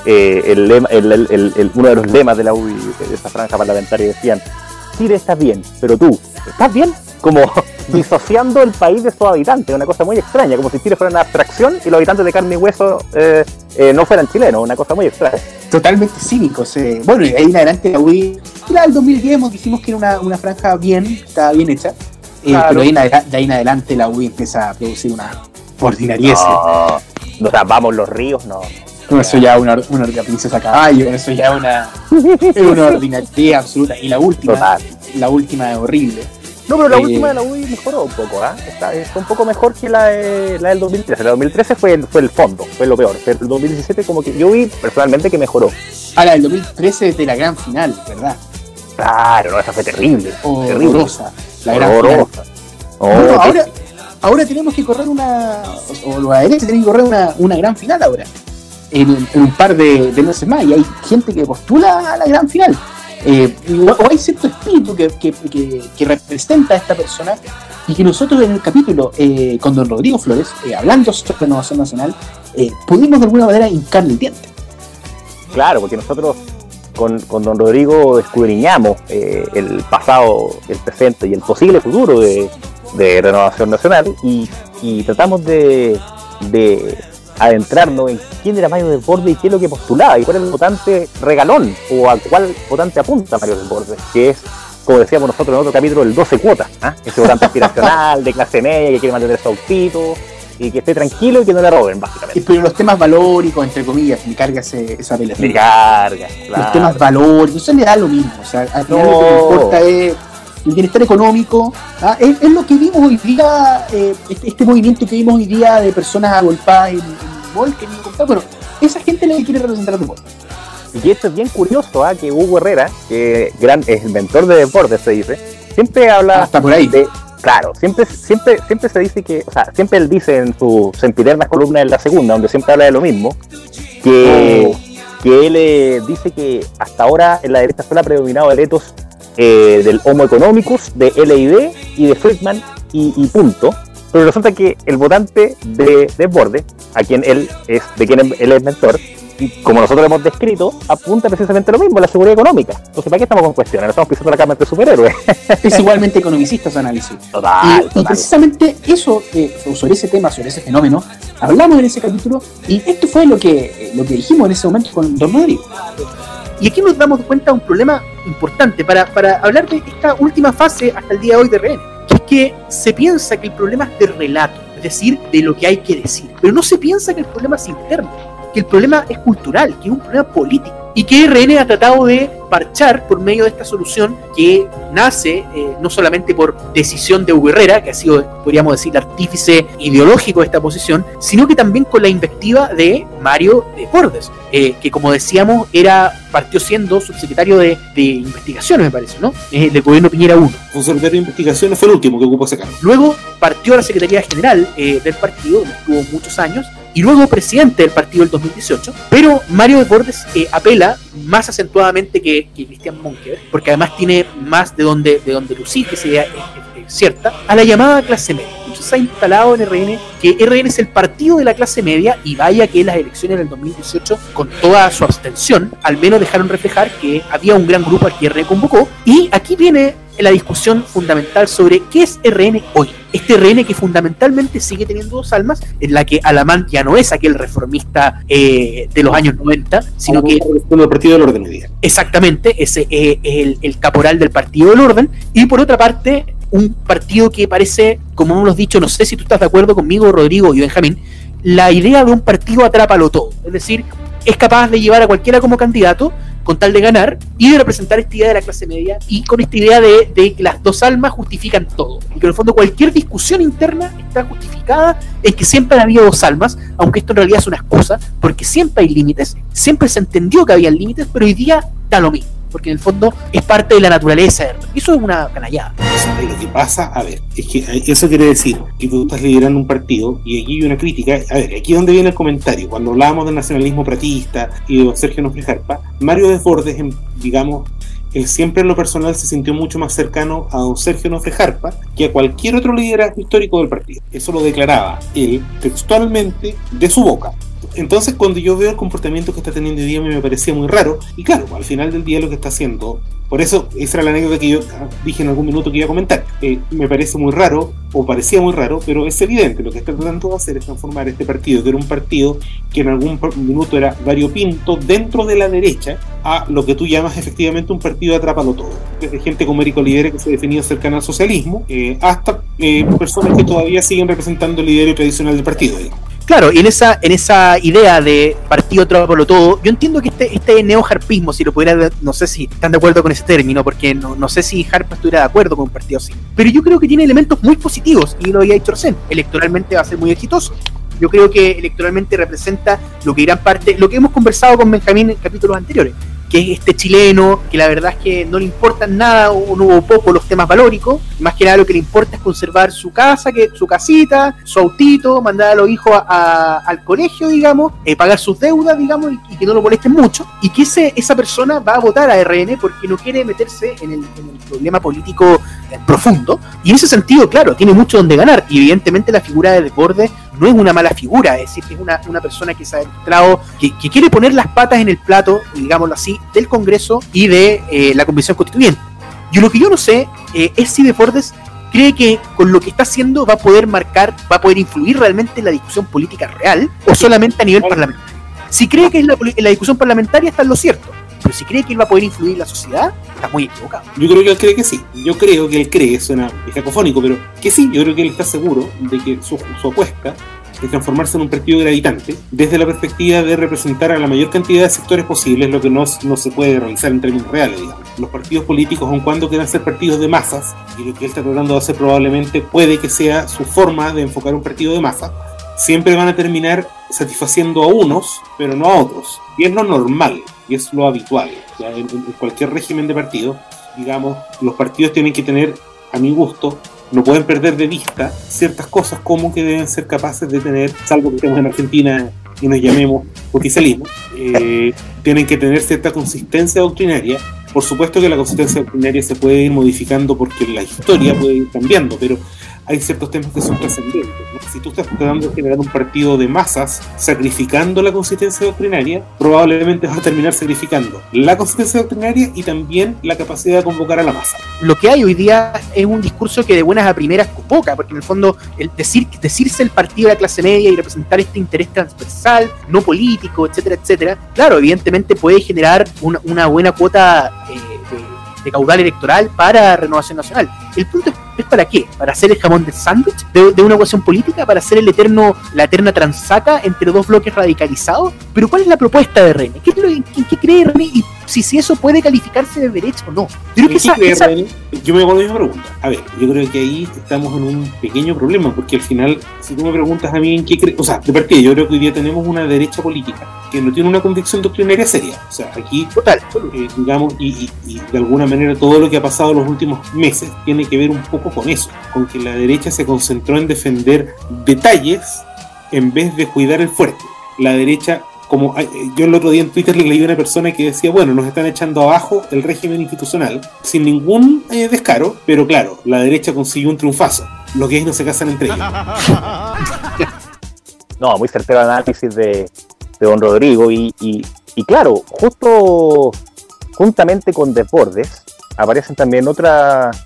el lema- el- uno de los lemas de la UDI, de esa franja parlamentaria, decían, Chile está bien, pero tú, ¿estás bien? Como (laughs) disociando el país de sus habitantes, una cosa muy extraña, como si Chile fuera una abstracción y los habitantes de carne y hueso eh, eh, no fueran chilenos, una cosa muy extraña. Totalmente cínicos. eh. Bueno, y ahí en adelante la UDI, la del 2010 hemos- dijimos que era una, una franja bien, estaba bien hecha, eh, Claro. pero de ahí, en de ahí en adelante la UDI empieza a producir una ordinariez. No, no, o sea, vamos los ríos, no. Con eso ya una, una, princesa caballo, con eso ya una, una ordinariedad absoluta. Y la última, Total. la última es horrible. No, pero la Eh, última de la UDI mejoró un poco, ¿ah? Está, está un poco mejor que la, de- la del 2013. La del 2013 fue el, fue el fondo, fue lo peor. Pero el 2017 como que yo vi personalmente que mejoró. Ah, la del 2013 es de la gran final, ¿verdad? Claro, no, esa fue terrible. terrible. Horrorosa. La gran. Horrorosa. Oh, ahora, ahora tenemos que correr una. O los ADN tienen que correr una, una gran final ahora. En, en un par de, de meses más. Y hay gente que postula a la gran final. Eh, o hay cierto espíritu que, que, representa a esta persona y que nosotros en el capítulo eh, con don Rodrigo Flores, eh, hablando sobre renovación nacional, pudimos de alguna manera hincarle el diente. Claro, porque nosotros con, con don Rodrigo escudriñamos el pasado, el presente y el posible futuro de, de Renovación Nacional y, tratamos de adentrarnos en quién era Mario Desbordes y qué es lo que postulaba y cuál es el votante regalón o a cuál votante apunta Mario Desbordes, que es, como decíamos nosotros en otro capítulo, el 12 cuotas, ¿ah? ese votante aspiracional de clase media que quiere mantener su autito y que esté tranquilo y que no le roben, básicamente. Pero los temas valóricos, entre comillas, me carga ese, esa apelación. Me carga, claro. Los temas valóricos, eso le da lo mismo. O sea, al final lo que me importa es el bienestar económico, ¿ah? es, lo que vimos hoy día, eh, este, este, movimiento que vimos hoy día de personas agolpadas en, en Mol, que bueno, esa gente la que quiere representar a tu Y esto es bien curioso, ¿ah? que Hugo Herrera, que gran, es el mentor de deportes, se dice, siempre habla Hasta por ahí. de... Claro, siempre, siempre, siempre se dice que, o sea, siempre él dice en su sempiterna columna en la segunda, donde siempre habla de lo mismo, que, oh. que él eh, dice que hasta ahora en la derecha solo ha predominado el etos eh, del Homo economicus, de LID y de Friedman y, punto. Pero resulta que el votante de Desborde, a quien él es, de quien él es mentor, y como nosotros hemos descrito, apunta precisamente lo mismo, la seguridad económica. Entonces, ¿para qué estamos con cuestiones? No estamos pisando la cama entre superhéroes. (laughs) Es igualmente economicista su análisis. Total, y, precisamente eso, eh, sobre ese tema, sobre ese fenómeno, hablamos en ese capítulo y esto fue lo que, lo que dijimos en ese momento con Don Rodrigo. Y aquí nos damos cuenta de un problema importante para, para hablar de esta última fase hasta el día de hoy de RN, que es que se piensa que el problema es de relato, es decir, de lo que hay que decir, pero no se piensa que el problema es interno, que el problema es cultural, que es un problema político. Y que RN ha tratado de parchar por medio de esta solución que nace eh, no solamente por decisión de Hugo que ha sido, podríamos decir, artífice ideológico de esta posición, sino que también con la invectiva de Mario Bordes, eh, que como decíamos era partió siendo subsecretario de, de investigaciones, me parece, ¿no? Eh, del gobierno Piñera 1. Subsecretario de investigaciones fue el último que ocupó ese cargo. Luego partió a la Secretaría General del partido, donde estuvo muchos años, y luego presidente del partido del 2018. Pero Mario Desbordes eh, apela más acentuadamente que, que Cristian Monker, porque además tiene más de donde, de donde lucir, que sea cierta, a la llamada clase media. Se ha instalado en RN que RN es el partido de la clase media y vaya que las elecciones del 2018, con toda su abstención, al menos dejaron reflejar que había un gran grupo al que RN convocó. Y aquí viene la discusión fundamental sobre qué es RN hoy. Este RN que fundamentalmente sigue teniendo dos almas, en la que Alamán ya no es aquel reformista eh, de los años 90, sino que... El Partido del Orden día. Exactamente, ese es el, el caporal del Partido del Orden. Y por otra parte, un partido que parece, como hemos dicho, no sé si tú estás de acuerdo conmigo, Rodrigo y Benjamín, la idea de un partido atrápalo todo. Es decir, es capaz de llevar a cualquiera como candidato con tal de ganar y de representar esta idea de la clase media y con esta idea de, que las dos almas justifican todo y que en el fondo cualquier discusión interna está justificada en que siempre ha habido dos almas, aunque esto en realidad es una excusa, porque siempre hay límites, siempre se entendió que había límites, pero hoy día da lo mismo porque en el fondo es parte de la naturaleza. Eso es una canallada. Lo que pasa, a ver, es que eh, eso quiere decir que tú estás liderando un partido y aquí hay una crítica. A ver, aquí es donde viene el comentario. Cuando hablábamos del nacionalismo pratista y de Sergio Nofrejarpa, Mario Desbordes, digamos, él siempre en lo personal se sintió mucho más cercano a don Sergio Nofrejarpa que a cualquier otro liderazgo histórico del partido. Eso lo declaraba él textualmente de su boca. Entonces, cuando yo veo el comportamiento que está teniendo hoy día, me parecía muy raro. Y claro, al final del día lo que está haciendo, por eso esa era la anécdota que yo dije en algún minuto que iba a comentar. Eh, me parece muy raro, o parecía muy raro, pero es evidente. Lo que está tratando de hacer es transformar este partido, que era un partido que en algún minuto era variopinto dentro de la derecha, a lo que tú llamas efectivamente un partido atrápalo todo. Desde gente como Erico Lidere, que se definía cercana al socialismo, eh, hasta eh, personas que todavía siguen representando el liderato tradicional del partido. Claro, y en esa, en esa idea de partido lo todo, yo entiendo que este, este neo-harpismo, si lo pudiera, no sé si están de acuerdo con ese término, porque no, no sé si Harpa estuviera de acuerdo con un partido así. Pero yo creo que tiene elementos muy positivos, y lo había dicho recién, electoralmente va a ser muy exitoso. Yo creo que electoralmente representa lo que gran parte, lo que hemos conversado con Benjamín en capítulos anteriores, que es este chileno, que la verdad es que no le importan nada o no hubo poco los temas valóricos, más que nada lo que le importa es conservar su casa, que su casita, su autito, mandar a los hijos a- al colegio, digamos, eh, pagar sus deudas, digamos, y, que no lo molesten mucho, y que ese, esa persona va a votar a RN porque no quiere meterse en el, en el problema político eh, profundo, y en ese sentido, claro, tiene mucho donde ganar, y evidentemente la figura de Desbordes no es una mala figura, es decir, que es una, una persona que se ha demostrado que, que quiere poner las patas en el plato, digámoslo así, del Congreso y de eh, la Convención Constituyente. Yo lo que yo no sé eh, es si Desbordes cree que con lo que está haciendo va a poder marcar, va a poder influir realmente en la discusión política real o solamente a nivel parlamentario. Si cree que es la, la discusión parlamentaria está en lo cierto, pero si cree que él va a poder influir en la sociedad, está muy equivocado. Yo creo que él cree que sí. Yo creo que él cree, suena cacofónico, pero que sí. Yo creo que él está seguro de que su, su apuesta es transformarse en un partido gravitante desde la perspectiva de representar a la mayor cantidad de sectores posibles, lo que no, no se puede realizar en términos reales, digamos. Los partidos políticos, aun cuando quieran ser partidos de masas, y lo que él está tratando de hacer probablemente puede que sea su forma de enfocar un partido de masa, siempre van a terminar satisfaciendo a unos, pero no a otros. Y es lo normal, y es lo habitual. Ya en, en cualquier régimen de partido, digamos, los partidos tienen que tener, a mi gusto, no pueden perder de vista ciertas cosas como que deben ser capaces de tener, salvo que estemos en Argentina y nos llamemos oficialismo, eh, tienen que tener cierta consistencia doctrinaria. Por supuesto que la consistencia doctrinaria se puede ir modificando porque la historia puede ir cambiando, pero hay ciertos temas que son trascendentes. Si tú estás tratando de generar un partido de masas sacrificando la consistencia doctrinaria, probablemente vas a terminar sacrificando la consistencia doctrinaria y también la capacidad de convocar a la masa. lo que hay hoy día es un discurso que de buenas a primeras convoca, porque en el fondo el decir, decirse el partido de la clase media y representar este interés transversal, no político, etcétera, etcétera, claro, evidentemente puede generar una, una buena cuota eh, de caudal electoral para Renovación Nacional. El punto es, ¿es para qué? ¿Para hacer el jamón de sándwich de, de una ecuación política? ¿Para hacer el eterno, la eterna transaca entre dos bloques radicalizados? Pero ¿cuál es la propuesta de René? ¿Qué, qué cree René? Y si, si eso puede calificarse de derecha o no. Yo creo que ¿En qué esa, esa- René? Me hago la misma pregunta. A ver, yo creo que ahí estamos en un pequeño problema, porque al final, si tú me preguntas a mí en qué crees, o sea, de partida, yo creo que hoy día tenemos una derecha política que no tiene una convicción doctrinaria seria. O sea, aquí, Total. eh, digamos, y, y- y de alguna manera todo lo que ha pasado en los últimos meses tiene que ver un poco con eso, con que la derecha se concentró en defender detalles en vez de cuidar el fuerte. La derecha como eh, yo el otro día en Twitter le leí a una persona que decía, bueno, nos están echando abajo el régimen institucional sin ningún eh, descaro, pero claro, la derecha consiguió un triunfazo. Los gays no se casan entre ellos. (laughs) No, muy certero análisis de, de don Rodrigo. Y, y- y claro, justo juntamente con Desbordes aparecen también otras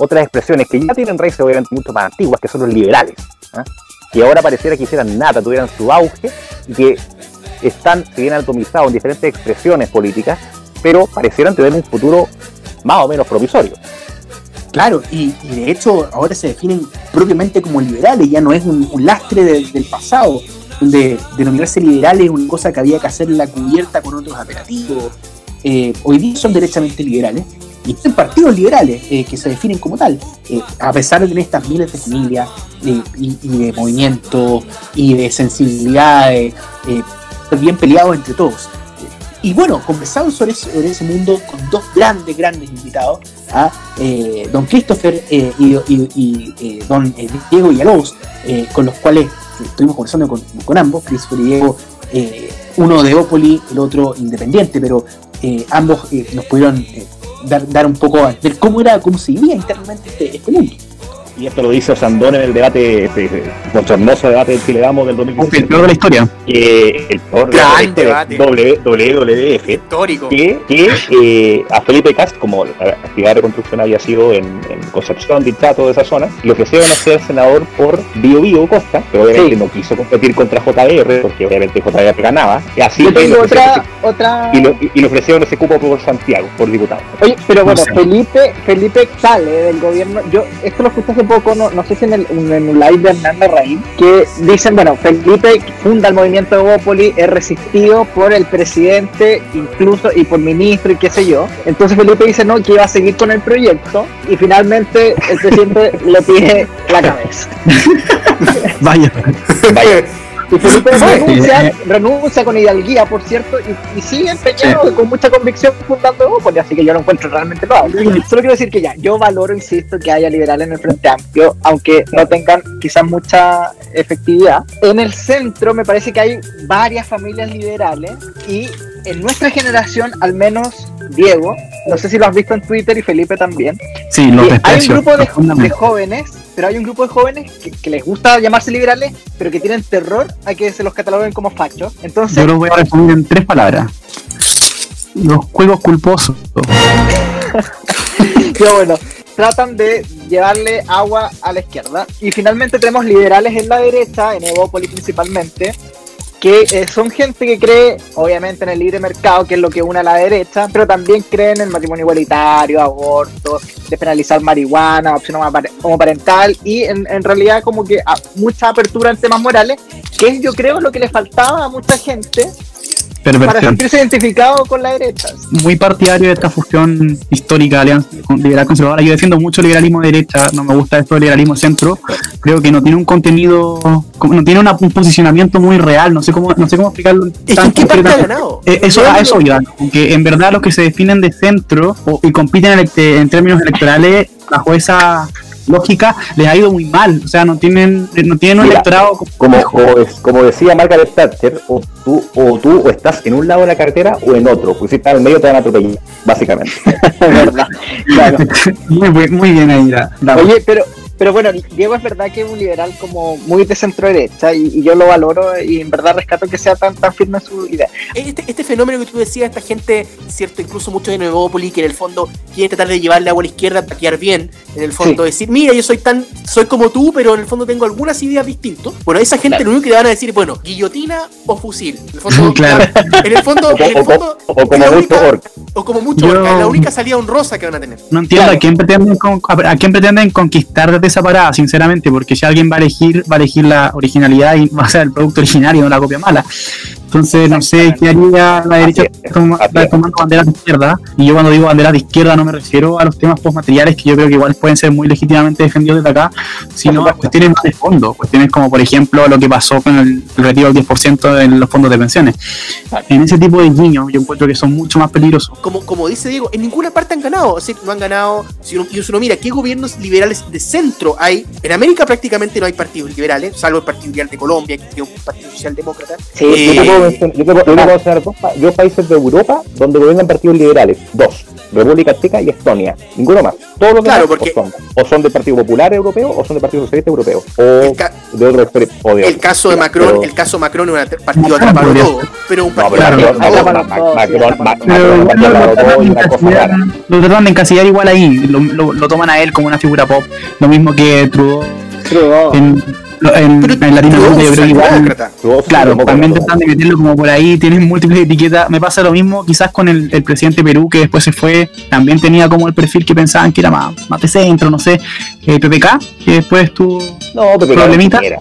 otras expresiones que ya tienen raíces obviamente mucho más antiguas, que son los liberales. ¿ah? Que ahora pareciera que hicieran nada, tuvieran su auge y que están, bien atomizados en diferentes expresiones políticas, pero parecieran tener un futuro más o menos provisorio. Claro, y, de hecho ahora se definen propiamente como liberales, ya no es un, lastre de- del pasado, donde denominarse liberales es una cosa que había que hacer la cubierta con otros apelativos. Eh, hoy día son derechamente liberales y son partidos liberales eh, que se definen como tal, eh, a pesar de tener estas miles de familias eh, y, de movimiento y de sensibilidades eh, bien peleados entre todos. Y bueno, conversamos sobre, ese- sobre ese mundo con dos grandes, grandes invitados, a eh, don Christopher y, y- y, don Diego Villalobos, con los cuales estuvimos conversando con, con ambos, Christopher y Diego, uno de Opoli, el otro independiente, pero ambos nos pudieron dar, dar un poco a ver cómo era, cómo se vivía internamente este, este mundo. Y esto lo dice Osandón en el debate, este, nuestro hermoso debate del Chile Damos del 2017. de la historia. que el peor Gran debate debate. W- WWF Histórico. que, que eh, a Felipe Cast, como la actividad de reconstrucción había sido en, en Concepción, Dichato, de esa zona, le ofrecieron a ser senador por Bio Bio Costa, que obviamente no quiso competir contra JR, porque obviamente JR ganaba, y así Yo tengo otra, otra. y, lo- y- y le ofrecieron ese cupo por Santiago, por diputado. Oye, pero bueno, No sé. Felipe, Felipe sale del gobierno. Yo esto lo escuché hace poco, no, no sé si en, el, en un live de Hernán Larraín, que dicen, bueno, Felipe funda el movimiento de Bópoli, es resistido por el presidente, incluso y por ministro y qué sé yo. Entonces Felipe dice no, que iba a seguir con el proyecto y finalmente el presidente (laughs) le pide la cabeza. Vaya. Vaya, Y Felipe Sí, renuncia, renuncia con hidalguía, por cierto, y, y sigue empeñado con mucha convicción fundando Evópolis, así que yo lo encuentro realmente loable. Solo quiero decir que ya, yo valoro, insisto, que haya liberales en el Frente Amplio, aunque no tengan quizás mucha efectividad. En el centro me parece que hay varias familias liberales y en nuestra generación, al menos Diego, no sé si lo has visto en Twitter y Felipe también, Sí, lo hay un grupo de, de jóvenes, pero hay un grupo de jóvenes que, que les gusta llamarse liberales, pero que tienen terror a que se los cataloguen como fachos. Entonces, Yo lo voy a resumir en tres palabras. Los juegos culposos. (laughs) que bueno, tratan de llevarle agua a la izquierda. Y finalmente tenemos liberales en la derecha, en Evópoli principalmente, que eh, son gente que cree, obviamente, en el libre mercado, que es lo que une a la derecha, pero también creen en el matrimonio igualitario, aborto, despenalizar marihuana, opción homopare- homoparental, y en, en realidad como que a- mucha apertura en temas morales, que es yo creo lo que le faltaba a mucha gente para Perversión. sentirse identificado con la derecha. Muy partidario de esta fusión histórica alianza liberal conservadora. Yo defiendo mucho el liberalismo de derecha, no me gusta esto del liberalismo centro. Creo que no tiene un contenido, no tiene una- un posicionamiento muy real, no sé cómo, no sé cómo explicarlo. Es que tan ¿en qué parte ganado? Eh, eso, a eso iba, que en verdad los que se definen de centro o- y compiten elect- en términos electorales bajo esa lógica les ha ido muy mal, o sea, no tienen no tienen un Mira, electorado como- Como, como, es- como decía Margaret Thatcher, o tú, o tú o estás en un lado de la carretera o en otro, porque si estás en medio te van a atropellar, básicamente. (laughs) ¿verdad? Claro. (laughs) muy, muy bien ahí la, la- Oye, pero, pero bueno, Diego es verdad que es un liberal como muy de centro derecha y, y yo lo valoro y en verdad rescato que sea tan, tan firme en su idea. Este, este fenómeno que tú decías, esta gente, cierto, incluso muchos de Nuevópolis, que en el fondo quieren tratar de llevarle agua a la izquierda para quedar bien, en el fondo decir, mira, yo soy tan, soy como tú, pero en el fondo tengo algunas ideas distintas. Bueno, a esa gente lo único que le van a decir, bueno, guillotina o fusil. En el fondo, (laughs) Claro. en el fondo, O, en el o- fondo, o- como mucho única- o como mucho, Yo- es la única salida honrosa que van a tener. No entiendo Claro. a quién pretenden con- a quién pretenden conquistar desde esa parada, sinceramente, porque si alguien va a elegir, va a elegir la originalidad y va a ser el producto originario, no la copia mala. Entonces no sé qué haría la derecha es. tomando banderas de izquierda. Y yo cuando digo banderas de izquierda no me refiero a los temas postmateriales que yo creo que igual pueden ser muy legítimamente defendidos desde acá, sino a cuestiones más de fondo, cuestiones como por ejemplo lo que pasó con el, el retiro del 10% en los fondos de pensiones. En ese tipo de guiños yo encuentro que son mucho más peligrosos. como, como dice Diego, en ninguna parte han ganado. O sea, no han ganado. Si uno, si uno mira qué gobiernos liberales de centro hay, en América prácticamente no hay partidos liberales, salvo el Partido Liberal de Colombia, que es un partido socialdemócrata. Sí, Eh, mencionar, yo te yo te puedo mencionar dos, pa- dos países de Europa donde gobiernan partidos liberales. Dos. República Checa y Estonia. Ninguno más. Todos los Claro, demás porque- o, son, o son del Partido Popular Europeo o son del Partido Socialista Europeo. O de otro o de el caso de Macron, pero- el caso de Macron es un partido Macron atrapado todo, pero un partido lo Macron- tratan de encasillar- igual ahí, lo, lo- lo toman a él como una figura pop, lo mismo que Trudeau Trudeau. en, en, Pero en Latinoamérica yo creo que igual, claro, también tratan de meterlo como por ahí, tienen múltiples etiquetas, me pasa lo mismo quizás con el, el presidente de Perú que después se fue, también tenía como el perfil que pensaban que era más, más de centro, no sé, eh, PPK, que después tuvo No, problemita. El,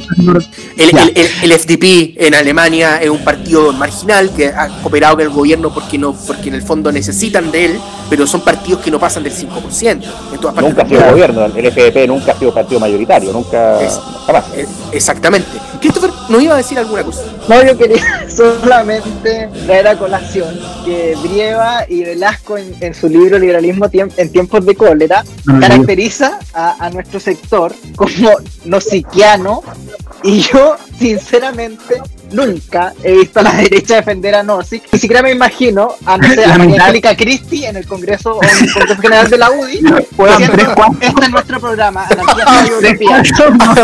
el- el- el FDP en Alemania es un partido marginal que ha cooperado con el gobierno porque no porque en el fondo necesitan de él, pero son partidos que no pasan del 5% en todas partes Nunca ha sido gobierno, el FDP nunca ha sido partido mayoritario, nunca, Es- jamás. Exactamente. Christopher nos iba a decir alguna cosa. No, yo quería (laughs) solamente traer a colación que Brieva y Velasco en, en su libro Liberalismo en tiempos de cólera No lo caracteriza a, a nuestro sector como nosiquiano y yo sinceramente nunca he visto a la (laughs) derecha defender a Nozick, ni siquiera me imagino a, no sé, a María. Angélica Cristi en el Congreso o en el Congreso General de la UDI diciendo, este es nuestro programa, Anarquía y Utopía.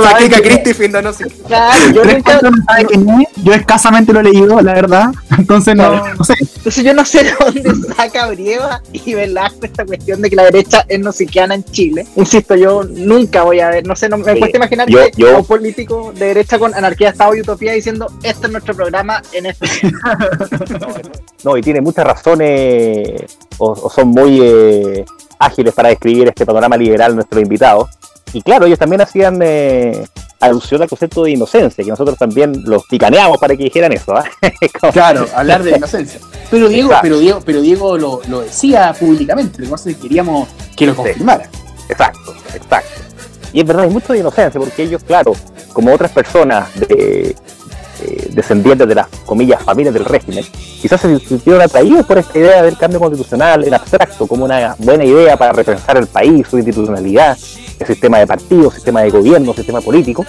Matica Cristi defiende a Nozick. Claro, yo nunca, no sabe quién es, yo escasamente lo he leído, la verdad, (laughs) entonces no, Claro. no sé. Entonces yo no sé (laughs) de dónde saca Brieva y Velasco esta cuestión de que la derecha es nosiquiana en Chile. Insisto, yo nunca voy a ver, no sé, no me Sí, cuesta imaginar yo- que yo- un político de derecha con anarquía, Estado y utopía diciendo este es nuestro programa en este. (laughs) No, y tiene muchas razones, o, o son muy eh, ágiles para describir este panorama liberal nuestros invitados. Y claro, ellos también hacían eh, alusión al concepto de inocencia, que nosotros también los picaneamos para que dijeran eso. ¿ah? (laughs) Como- Claro, hablar de inocencia. Pero Diego, Exacto. pero Diego, pero Diego lo, lo decía públicamente, lo que pasa es que queríamos que lo confirmara. Exacto, exacto. Y es verdad, hay mucho de inocencia, porque ellos, claro, como otras personas de, eh, descendientes de las comillas familias del régimen, quizás se sintieron atraídos por esta idea del cambio constitucional en abstracto como una buena idea para repensar el país, su institucionalidad, el sistema de partidos, sistema de gobierno, sistema político.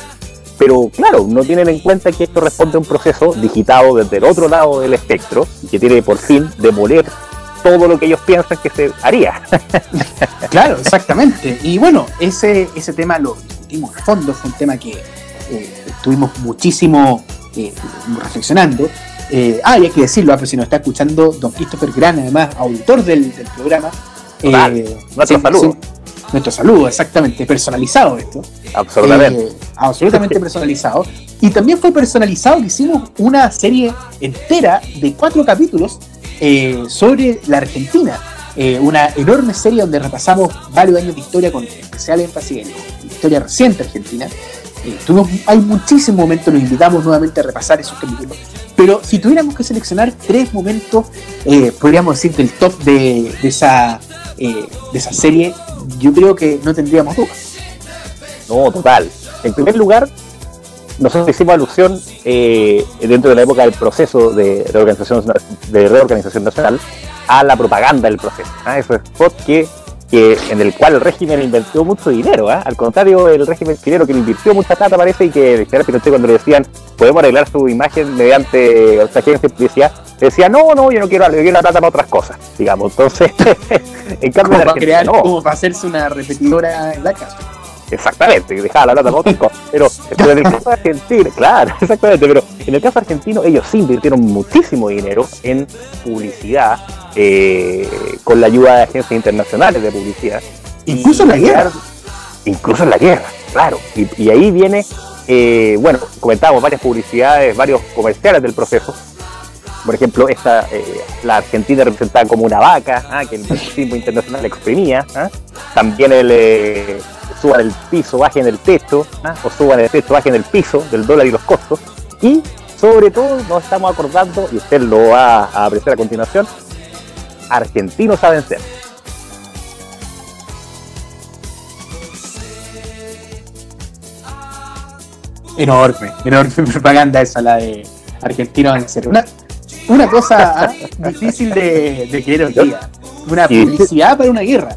Pero claro, no tienen en cuenta que esto responde a un proceso digitado desde el otro lado del espectro y que tiene por fin demoler todo lo que ellos piensan que se haría. (laughs) Claro, exactamente. Y bueno, ese, ese tema lo discutimos a fondo, fue un tema que eh, estuvimos muchísimo eh, reflexionando. Eh, ah, y hay que decirlo, ah, pero si nos está escuchando don Christopher Gran, además, autor del, del programa. Eh, Nuestro saludo. nuestro saludo, exactamente, personalizado esto. Absolutamente. Absolutamente (laughs) personalizado. Y también fue personalizado que hicimos una serie entera de cuatro capítulos sobre la Argentina. Eh, una enorme serie donde repasamos varios años de historia con especial énfasis en historia reciente argentina. Eh, tuvimos- hay muchísimos momentos, nos invitamos nuevamente a repasar esos capítulos. Pero si tuviéramos que seleccionar tres momentos, eh, podríamos decir, del top de, de esa, eh, de esa serie, yo creo que no tendríamos dudas. No, total. En primer lugar, nosotros hicimos alusión eh, dentro de la época del proceso de reorganización, de reorganización nacional a la propaganda del proceso. ¿ah? Esos spots que, que, en el cual el régimen invirtió mucho dinero. ¿ah? Al contrario, el régimen chileno que le invirtió mucha plata parece y que general Pinochet cuando le decían podemos arreglar su imagen mediante otra agencia de publicidad, decía no, no, yo no quiero, yo quiero la plata para otras cosas, digamos. Entonces, (laughs) en cambio, para crear, no. como para hacerse una repetidora en la casa. Exactamente, que dejaba la plata para otras cosas. Pero, pero (laughs) en el caso argentino, claro, (laughs) exactamente, pero en el caso argentino ellos sí invirtieron muchísimo dinero en publicidad, eh, con la ayuda de agencias internacionales de publicidad. Incluso en la guerra. Incluso en la guerra, claro. Y, y ahí viene, eh, bueno, comentábamos varias publicidades, varios comerciales del proceso. Por ejemplo, esta, eh, la Argentina representada como una vaca, ah, que el (laughs) racismo internacional exprimía. ah. También el eh, suban el piso, bajen el techo, ah, o suban el techo, bajen el piso del dólar y los costos. Y sobre todo nos estamos acordando, y usted lo va a apreciar a continuación, argentinos a vencer. Enorme, enorme (laughs) propaganda esa, la de Argentino en serio. Una, una cosa ah, (laughs) difícil de, de creer hoy día. Una publicidad para una guerra.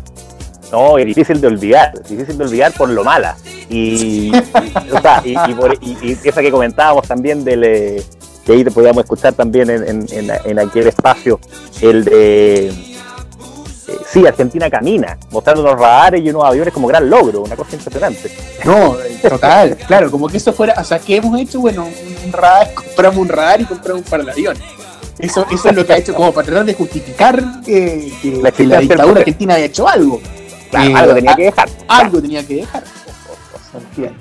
No, es difícil de olvidar, difícil de olvidar por lo mala. Y, y- o sea, y, y por- y- esa que comentábamos también del eh, que ahí te podíamos escuchar también en, en- en- en aquel espacio, el de eh, sí, Argentina camina, mostrando unos radares y unos aviones como gran logro, una cosa impresionante. No, eh, total, claro, como que eso fuera, o sea, ¿qué hemos hecho? Bueno, un, radar, compramos un radar y compramos un par de aviones. Eso, eso es lo que ha hecho como para tratar de justificar que, que- La que la dictadura argentina había hecho algo. Claro, algo tenía que dejar. Algo tenía que dejar.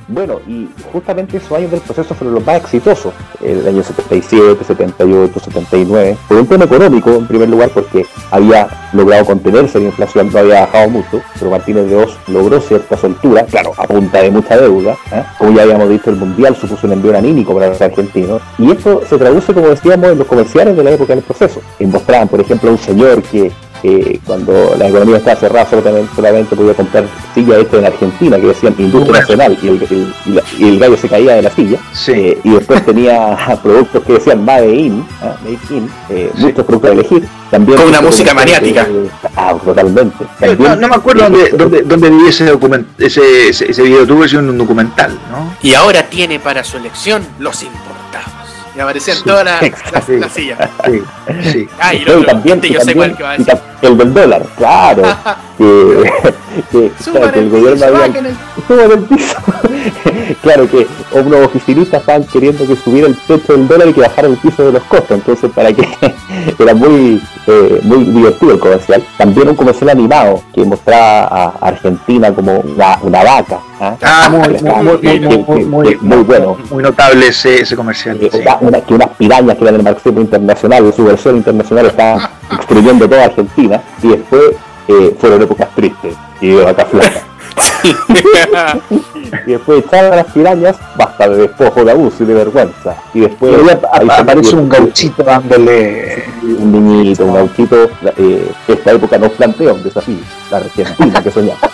Bueno, y justamente esos años del proceso fueron los más exitosos, el año 77, 78, 79, por un tema económico en primer lugar porque había logrado contenerse la inflación, no había bajado mucho, pero Martínez de Oz logró cierta soltura, claro, a punta de mucha deuda, ¿eh? como ya habíamos dicho, el Mundial supuso un envío anímico para los argentinos, y esto se traduce, como decíamos, en los comerciales de la época del proceso, que mostraban, por ejemplo, a un señor que eh, cuando la economía estaba cerrada solamente, solamente podía comprar sillas hechas en Argentina que decían industria nacional y el, el- y la- y el gallo se caía de la silla Sí. Eh, y después tenía (laughs) productos que decían Made in, ¿ah? Made in eh, Sí. muchos productos a elegir también Con una música maniática. de- ah, totalmente No, También- no me acuerdo dónde, dónde, dónde vi ese, document, ese, ese, ese video, tuve un documental, ¿no? Y ahora tiene para su elección los importados. Y aparecían Sí, todas (laughs) las las sillas. Sí, sí. Ah, y el otro, también, yo sé cuál que va a decir. El del dólar, claro, (laughs) que, (laughs) que, claro, que el el gobierno piso, había (laughs) el suban el piso. claro que unos oficinistas estaban queriendo que subiera el techo del dólar y que bajara el piso de los costos, entonces para que era muy eh, muy divertido el comercial. También un comercial animado que mostraba a Argentina como una, una vaca. muy, bueno. Muy notable ese, ese comercial. Eh, sí. una- una- que unas pirañas que eran del marxismo internacional, su versión internacional, estaban exprimiendo toda Argentina y después eh, fueron épocas tristes y de vaca flaca. y después echaban a las pirañas, basta de despojo, de abuso y de vergüenza. Y después Y ahí aparece un gauchito dándole. un niñito, un gauchito. Eh, esta época nos plantea un desafío, la Argentina que soñamos. (laughs)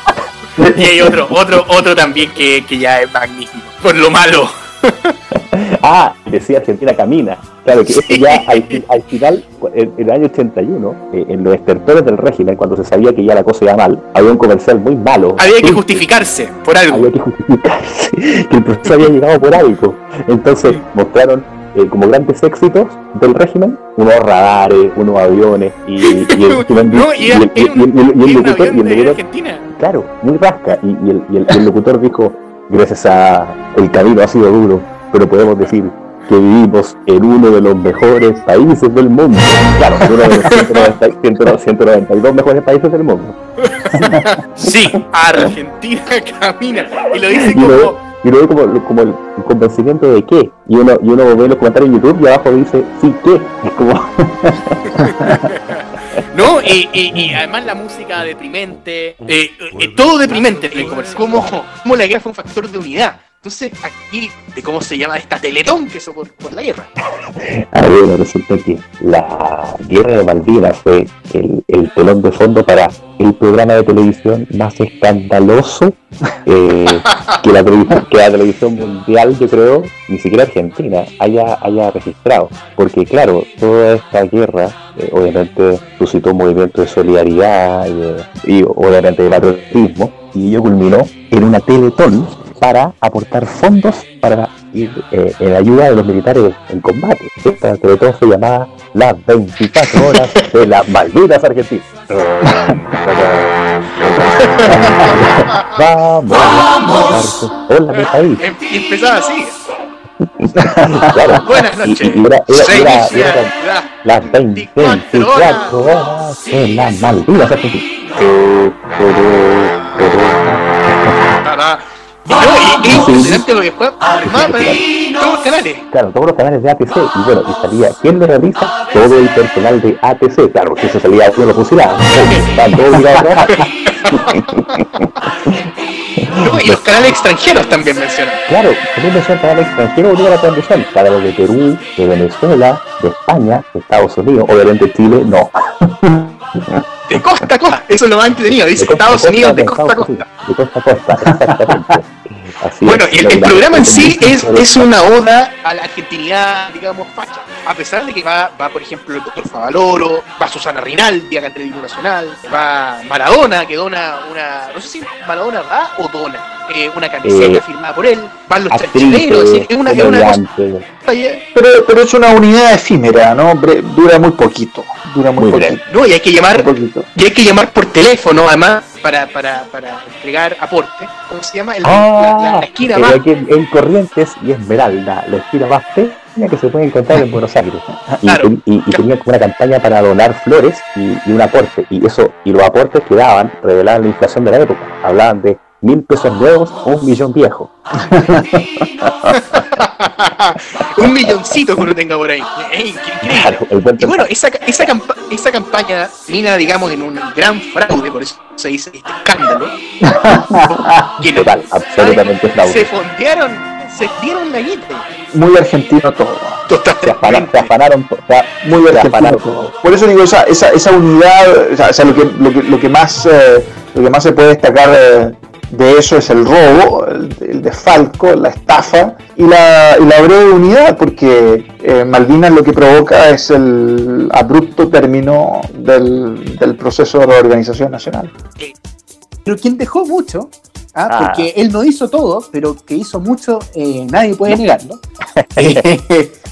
Y hay otro, otro, otro también que, que ya es magnífico. Por lo malo. (laughs) (laughs) Ah, decía Argentina camina. Claro que esto ya al, fi- al final, en, en el año 81, eh, en los estertores del régimen, cuando se sabía que ya la cosa iba mal, había un comercial muy malo. Había que justificarse por algo. había que justificarse (laughs) que el proceso había llegado por algo. Entonces mostraron eh, como grandes éxitos del régimen, unos radares, unos aviones y, y el, (laughs) No, y era- y el- y el- y el- y el- y el Era un locutor, y avión el de locutor- Argentina. claro, muy rasca. Y, y el, y el- y el locutor dijo, gracias a el camino ha sido duro, pero podemos decir que vivimos en uno de los mejores países del mundo. Claro, en uno de los 190 190 192 mejores países del mundo. Sí, Argentina (laughs) camina. Y lo dice Y lo ve, como. y lo ve como, como el convencimiento de qué. Y uno, y uno ve los comentarios en YouTube y abajo dice, sí, ¿qué? Es como, (laughs) ¿No? Y, y- y además la música deprimente. eh, eh, todo deprimente. Como, como la guerra fue un factor de unidad. Entonces, aquí, de cómo se llama esta teletón que hizo por, la guerra. A ver, resulta que la guerra de Malvinas fue el, el telón de fondo para el programa de televisión más escandaloso eh, que, la que la televisión mundial, yo creo, ni siquiera Argentina, haya, haya registrado. Porque claro, toda esta guerra eh, obviamente suscitó un movimiento de solidaridad y, de- y obviamente de patriotismo y ello culminó en una teletón para aportar fondos para ir eh, en ayuda de los militares en combate. Esta teletón se llamaba Las 24 horas de las Malvinas Argentinas. (laughs) Vamos, Vamos. Hola, mi país. Em- Y empezaba así. Claro. Buenas noches. las 20, 24 horas de las Malvinas Argentinas. Tará. Y no, y- y es impresionante porque después además para todos los canales. Claro, todos los canales de ATC, y bueno, y salía, ¿quién lo realiza? Todo el personal de ATC, claro, que eso salía uno lo fusilaba, (laughs) están todos obligados a trabajar. No, y los canales extranjeros también mencionan. Claro, también mencionan canales extranjeros a la transmisión, canales de Perú, de Venezuela, de España, de Estados Unidos, obviamente Chile, no. (laughs) De costa a costa. Eso es lo más entretenido. Dice Estados Unidos de costa a costa. Unidos, De costa a costa, exactamente. (laughs) Así Bueno, es, y el, programa en sí es, es una oda a la argentinidad, digamos, facha. A pesar de que va, va por ejemplo, el doctor Favaloro, va Susana Rinaldi, acá en Televisión Nacional, va Maradona, que dona una, no sé si Maradona da o dona, eh, una camiseta Eh, firmada por él, van los actrices, chanchineros, es decir, es una, es una cosa Pero, pero es una unidad efímera, ¿no? Bre- dura muy poquito. Dura muy, Muy poquito. No, y hay que llamar, y hay que llamar por teléfono, además, para, para, para entregar aporte. ¿Cómo se llama? El- Ah, la, la- la esquina pero más. aquí en, en Corrientes y Esmeralda, la esquina más pequeña que se puede encontrar en Buenos Aires. (laughs) Y, Claro. y, y- y tenían como una campaña para donar flores y, y un aporte. Y eso y los aportes que daban revelaban la inflación de la época. Hablaban de mil pesos nuevos un millón viejo. (laughs) (laughs) un milloncito que uno tenga por ahí. Increíble. Claro, Y bueno, esa, esa, campa- esa campaña mina, digamos, en un gran fraude, por eso se dice este escándalo. (laughs) Total, absolutamente Se fraude. fondearon, se dieron la guita. Muy argentino todo. Se afanaron, se Totalmente. afanaron, se- Muy se afanaron. todo. Por eso digo, esa, esa, esa unidad, o sea, o sea, lo, que, lo, que, lo, que más, eh, lo que más se puede destacar eh, de eso es el robo, el, el desfalco, la estafa y la, y la breve unidad, porque eh, Malvinas lo que provoca es el abrupto término del, del proceso de reorganización nacional. Pero quien dejó mucho, ¿ah? Ah. porque él no hizo todo, pero que hizo mucho, eh, nadie puede negarlo, (laughs)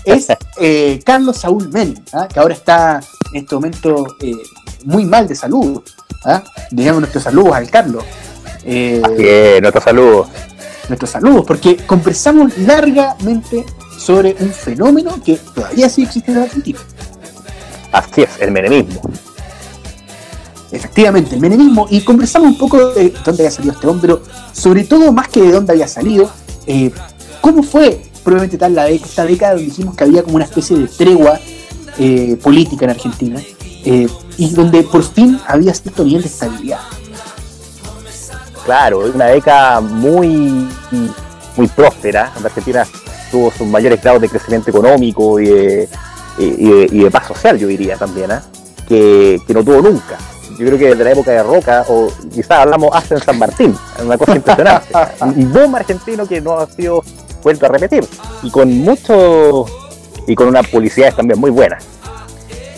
es eh, Carlos Saúl Menem, ¿ah? que ahora está en este momento eh, muy mal de salud. ¿ah? Digamos nuestros saludos al Carlos. Eh, Bien, nuestro saludo. nuestros saludos, porque conversamos largamente sobre un fenómeno que todavía sigue existiendo en Argentina. Así es, el menemismo. Efectivamente, el menemismo, y conversamos un poco de dónde había salido este hombre, pero sobre todo más que de dónde había salido, eh, cómo fue probablemente tal la esta década donde dijimos que había como una especie de tregua eh, política en Argentina, eh, y donde por fin había cierto nivel de estabilidad. Claro, una década muy, muy próspera. donde Argentina tuvo sus mayores grados de crecimiento económico y de, y de- y de paz social, yo diría también, ¿ah? que, que no tuvo nunca. Yo creo que desde la época de Roca, o quizás hablamos hasta en San Martín, es una cosa impresionante. (laughs) Un boom argentino que no ha sido vuelto a repetir. Y con mucho. Y con una publicidad también muy buena.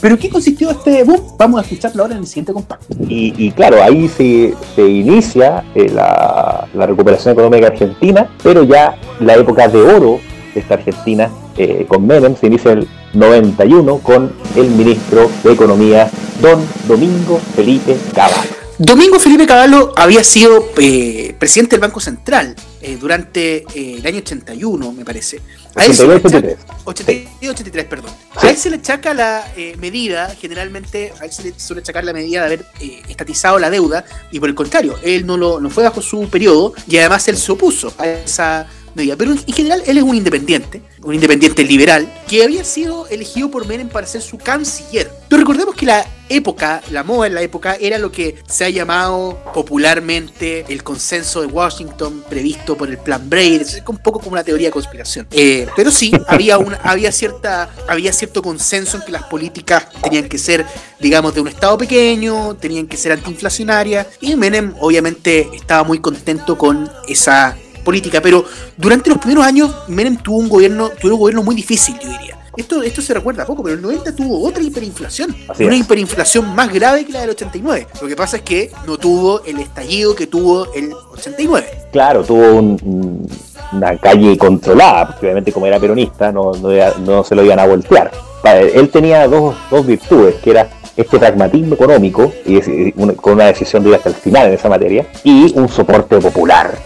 ¿Pero qué consistió este boom? Vamos a escucharlo ahora en el siguiente compacto. Y, y claro, ahí se, se inicia eh, la, la recuperación económica argentina, pero ya la época de oro de esta Argentina eh, con Menem se inicia en el 91 con el ministro de Economía, don Domingo Felipe Caballo. Domingo Felipe Caballo había sido eh, presidente del Banco Central eh, durante eh, el año 81, me parece. A él se le 82, achaca- 82, 83, perdón. A él se le achaca la eh, medida, generalmente, a él se le suele achacar la medida de haber eh, estatizado la deuda, y por el contrario, él no, lo, no fue bajo su periodo, y además él se opuso a esa medida. Pero en, en general, él es un independiente, un independiente liberal, que había sido elegido por Menem para ser su canciller. Pero recordemos que la época, la moda en la época, era lo que se ha llamado popularmente el consenso de Washington previsto por el Plan Braid, es un poco como una teoría de conspiración. Eh, pero sí, había, una, había, cierta, había cierto consenso en que las políticas tenían que ser, digamos, de un Estado pequeño, tenían que ser antiinflacionarias, y Menem obviamente estaba muy contento con esa política, pero durante los primeros años Menem tuvo un gobierno, tuvo un gobierno muy difícil, yo diría. Esto, esto se recuerda poco, pero el 90 tuvo otra hiperinflación. Así una es. hiperinflación más grave que la del 89. Lo que pasa es que no tuvo el estallido que tuvo el 89. Claro, tuvo un- un- una calle controlada, porque obviamente como era peronista no, no, no se lo iban a voltear. Él tenía dos, dos virtudes, que era este pragmatismo económico, y con una decisión de ir hasta el final en esa materia, y un soporte popular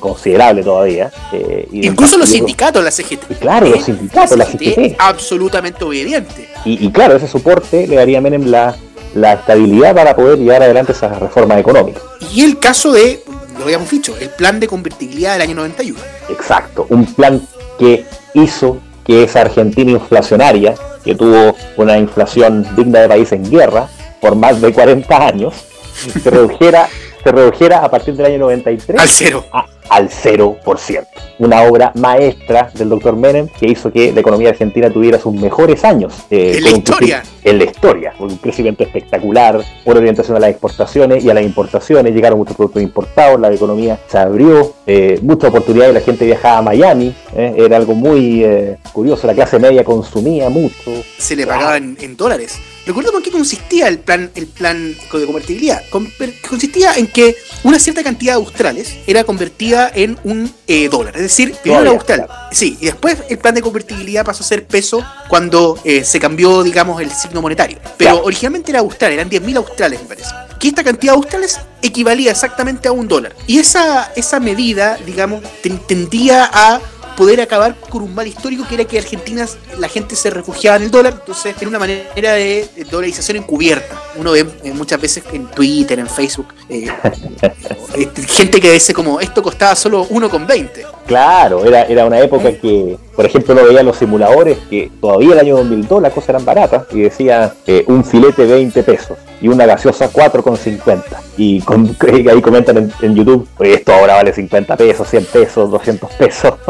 considerable todavía. eh, y Incluso los sindicatos, la CGT. Claro, los sindicatos, la CGT CGT. absolutamente obediente. Y, y claro, ese soporte le daría a Menem la, la estabilidad para poder llevar adelante esas reformas económicas. Y el caso de, lo habíamos dicho, el plan de convertibilidad del año 91. Exacto, un plan que hizo que esa Argentina inflacionaria, que tuvo una inflación digna de país en guerra por más de 40 años, (laughs) se redujera, se redujera a partir del año 93 Al cero. a- al 0%. Una obra maestra del doctor Menem que hizo que la economía argentina tuviera sus mejores años. eh, En la historia. En la historia. con Un crecimiento espectacular, una orientación a las exportaciones y a las importaciones. Llegaron muchos productos importados, la economía se abrió, eh, mucha oportunidad y la gente viajaba a Miami. eh, era algo muy eh, curioso. La clase media consumía mucho. se le pagaba en, en dólares. Recordemos en qué consistía el plan, el plan de convertibilidad. Con- consistía en que una cierta cantidad de australes era convertida en un eh, dólar. Es decir, primero el Dólar, austral. Sí, y después el plan de convertibilidad pasó a ser peso cuando eh, se cambió, digamos, el signo monetario. Pero Claro. originalmente era austral, eran 10.000 australes, me parece. Que esta cantidad de australes equivalía exactamente a un dólar. Y esa, esa medida, digamos, ten- tendía a poder acabar con un mal histórico que era que Argentina la gente se refugiaba en el dólar, entonces era una manera de, de dolarización encubierta. Uno ve eh, muchas veces en Twitter, en Facebook, eh, (laughs) eh, gente que dice como esto costaba solo 1,20. Claro, era, era una época que, por ejemplo, uno veía los simuladores que todavía el año 2002 las cosas eran baratas y decía eh, un filete 20 pesos y una gaseosa 4,50. Y con- (laughs) ahí comentan en, en YouTube, pues esto ahora vale 50 pesos, 100 pesos, 200 pesos. (laughs)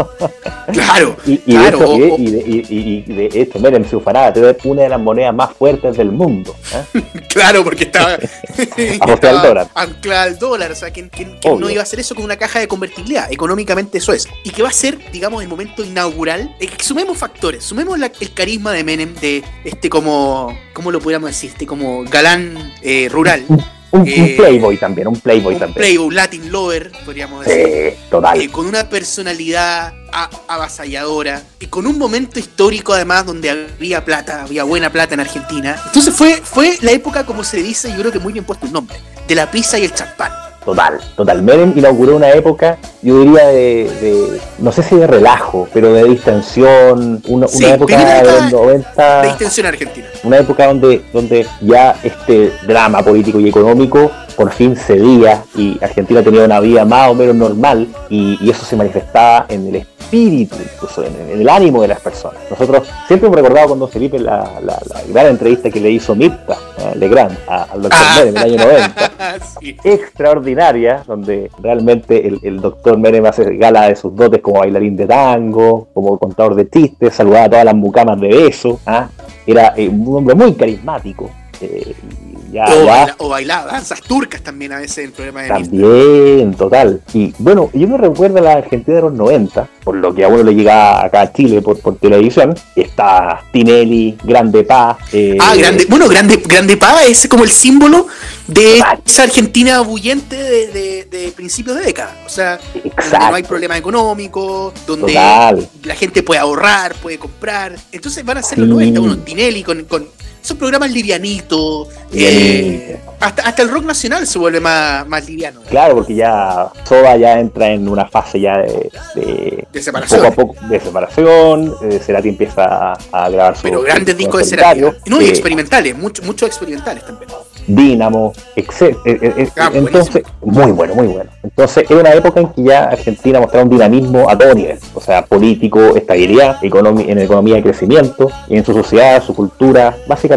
Claro, (laughs) Y, y claro. de hecho, o- y, de- y de, y- de hecho, miren, se ufanaba, tener una de las monedas más fuertes del mundo. ¿eh? Claro, porque estaba, al dólar. anclada al dólar. O sea, ¿quién, quién- quién no iba a hacer eso con una caja de convertibilidad? Económicamente eso es. Y que va a ser, digamos, el momento inaugural. Eh, sumemos factores, sumemos la- el carisma de Menem, de este como, ¿cómo lo pudiéramos decir? Este como galán eh, rural. Un, un Eh, playboy también, un playboy un también. playboy, Latin lover, podríamos decir. Sí, total. Eh, con una personalidad avasalladora y con un momento histórico además donde había plata, había buena plata en Argentina. Entonces fue, fue la época, como se dice, yo creo que muy bien puesto el nombre, de la pizza y el champán. Total, total. Menem inauguró una época, yo diría, de, de- no sé si de relajo, pero de distensión, una, Sí, una época de década los 90, De distensión argentina. una época donde, donde ya este drama político y económico por fin cedía y Argentina tenía una vida más o menos normal y, y eso se manifestaba en el espíritu, incluso en, en el ánimo de las personas. Nosotros siempre hemos recordado con don Felipe la, la- la gran entrevista que le hizo Mirta eh, Legrand al doctor Ah. Menem en el año 90 (laughs) Sí. extraordinaria, donde realmente el, el doctor Menem hace gala de sus dotes como bailarín de tango, como contador de chistes, saludaba a todas las mucamas de beso, ¿ah? era eh, un hombre muy carismático. eh, Ya, o, ya. baila- o bailaba danzas turcas también a veces el programa de Mirta. También, total. Y bueno, yo me recuerdo a la Argentina de los 90, por lo que a uno le llegaba acá a Chile por, por televisión. Está Tinelli, Grande Paz. eh, Ah, grande, bueno, grande, grande Pava es como el símbolo de Total. esa Argentina bullente de, de- de principios de década. O sea, donde no hay problemas económicos, donde Total. la gente puede ahorrar, puede comprar. Entonces van a ser los Sí. 90, unos Tinelli con, con esos programas livianitos. Livianito. eh, hasta, hasta el rock nacional se vuelve más, más liviano. Claro, porque ya Soda ya entra en una fase ya de, de- De separación. poco a poco de separación. Eh, Cerati empieza a grabar su Pero grandes discos de. Cerati. No, y Eh, experimentales, mucho- muchos experimentales también. Dínamo, etc. Eh, eh, eh, Ah, entonces, muy bueno, muy bueno. Entonces, era una época en que ya Argentina mostraba un dinamismo a todo nivel, o sea, político, estabilidad, en economía de crecimiento, en su sociedad, su cultura. Básicamente,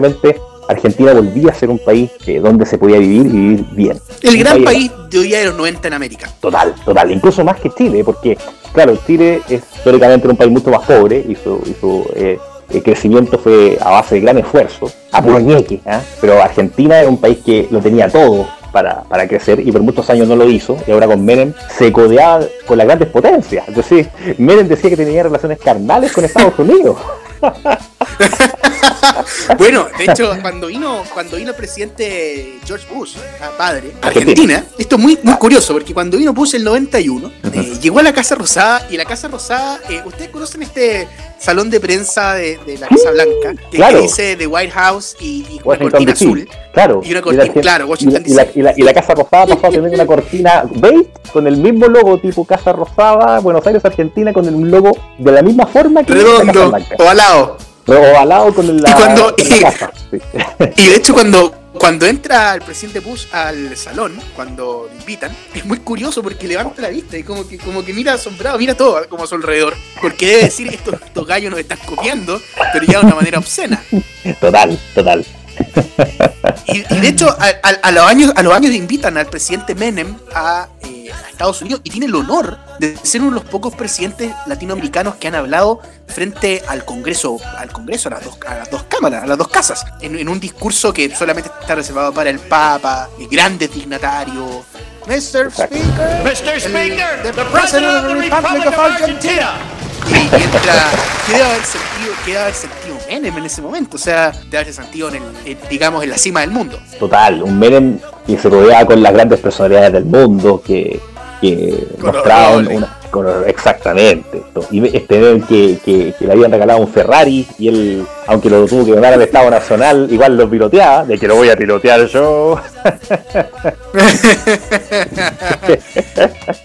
Argentina volvía a ser un país eh, donde se podía vivir y vivir bien. El Un gran país de hoy día de los 90 en América. Total, total, incluso más que Chile, porque, claro, Chile es históricamente un país mucho más pobre y su, y su eh, crecimiento fue a base de gran esfuerzo, a puro ñeque, ¿ah? pero Argentina era un país que lo tenía todo para, para crecer y por muchos años no lo hizo, y ahora con Menem se codeaba con las grandes potencias. Es decir, Menem decía que tenía relaciones carnales con Estados Unidos. (laughs) (laughs) Bueno, de hecho, cuando vino, cuando vino el presidente George Bush, ah, padre, Argentina, esto es muy, muy curioso, porque cuando vino Bush el 91, eh, llegó a la Casa Rosada, y la Casa Rosada, eh, ustedes conocen este salón de prensa de, de la Casa Blanca, que, que Claro. dice The White House y, y una cortina DC. azul. Claro. Y una cortina, la- claro, Washington y la, y la- y la Casa Rosada pasó a tener una cortina beige con el mismo logo tipo Casa Rosada, Buenos Aires, Argentina, con el logo de la misma forma que la Casa Redondo, Blanca. ovalado. Ovalado con la, Y cuando- con la casa. sí. Y de hecho, cuando, cuando entra el presidente Bush al salón, cuando lo invitan, es muy curioso porque levanta la vista y como que, como que mira asombrado, mira todo como a su alrededor. Porque debe decir, estos, estos gallos nos están copiando, pero ya de una manera obscena. (laughs) Total, total. Y, y de hecho, a, a- a los años, a los años invitan al presidente Menem a, eh, a Estados Unidos y tiene el honor de ser uno de los pocos presidentes latinoamericanos que han hablado frente al Congreso, al Congreso, a las dos, a las dos cámaras, a las dos casas, en, en un discurso que solamente está reservado para el Papa, y grandes dignatarios. Mr. Speaker, Mr. el- Speaker, the the President of the Republic of Argentina. y entra, ¿qué debe haber sentido, haber sentido Menem en ese momento? O sea, debe haberse sentido en el, en, digamos, en la cima del mundo. Total. Un Menem que se rodeaba con las grandes personalidades del mundo, que, que Orlando. una. Exactamente. Y este Menem que, que, que le habían regalado un Ferrari y él, aunque lo tuvo que donar al Estado Nacional, igual lo piloteaba, de que lo voy a pilotear yo. (laughs)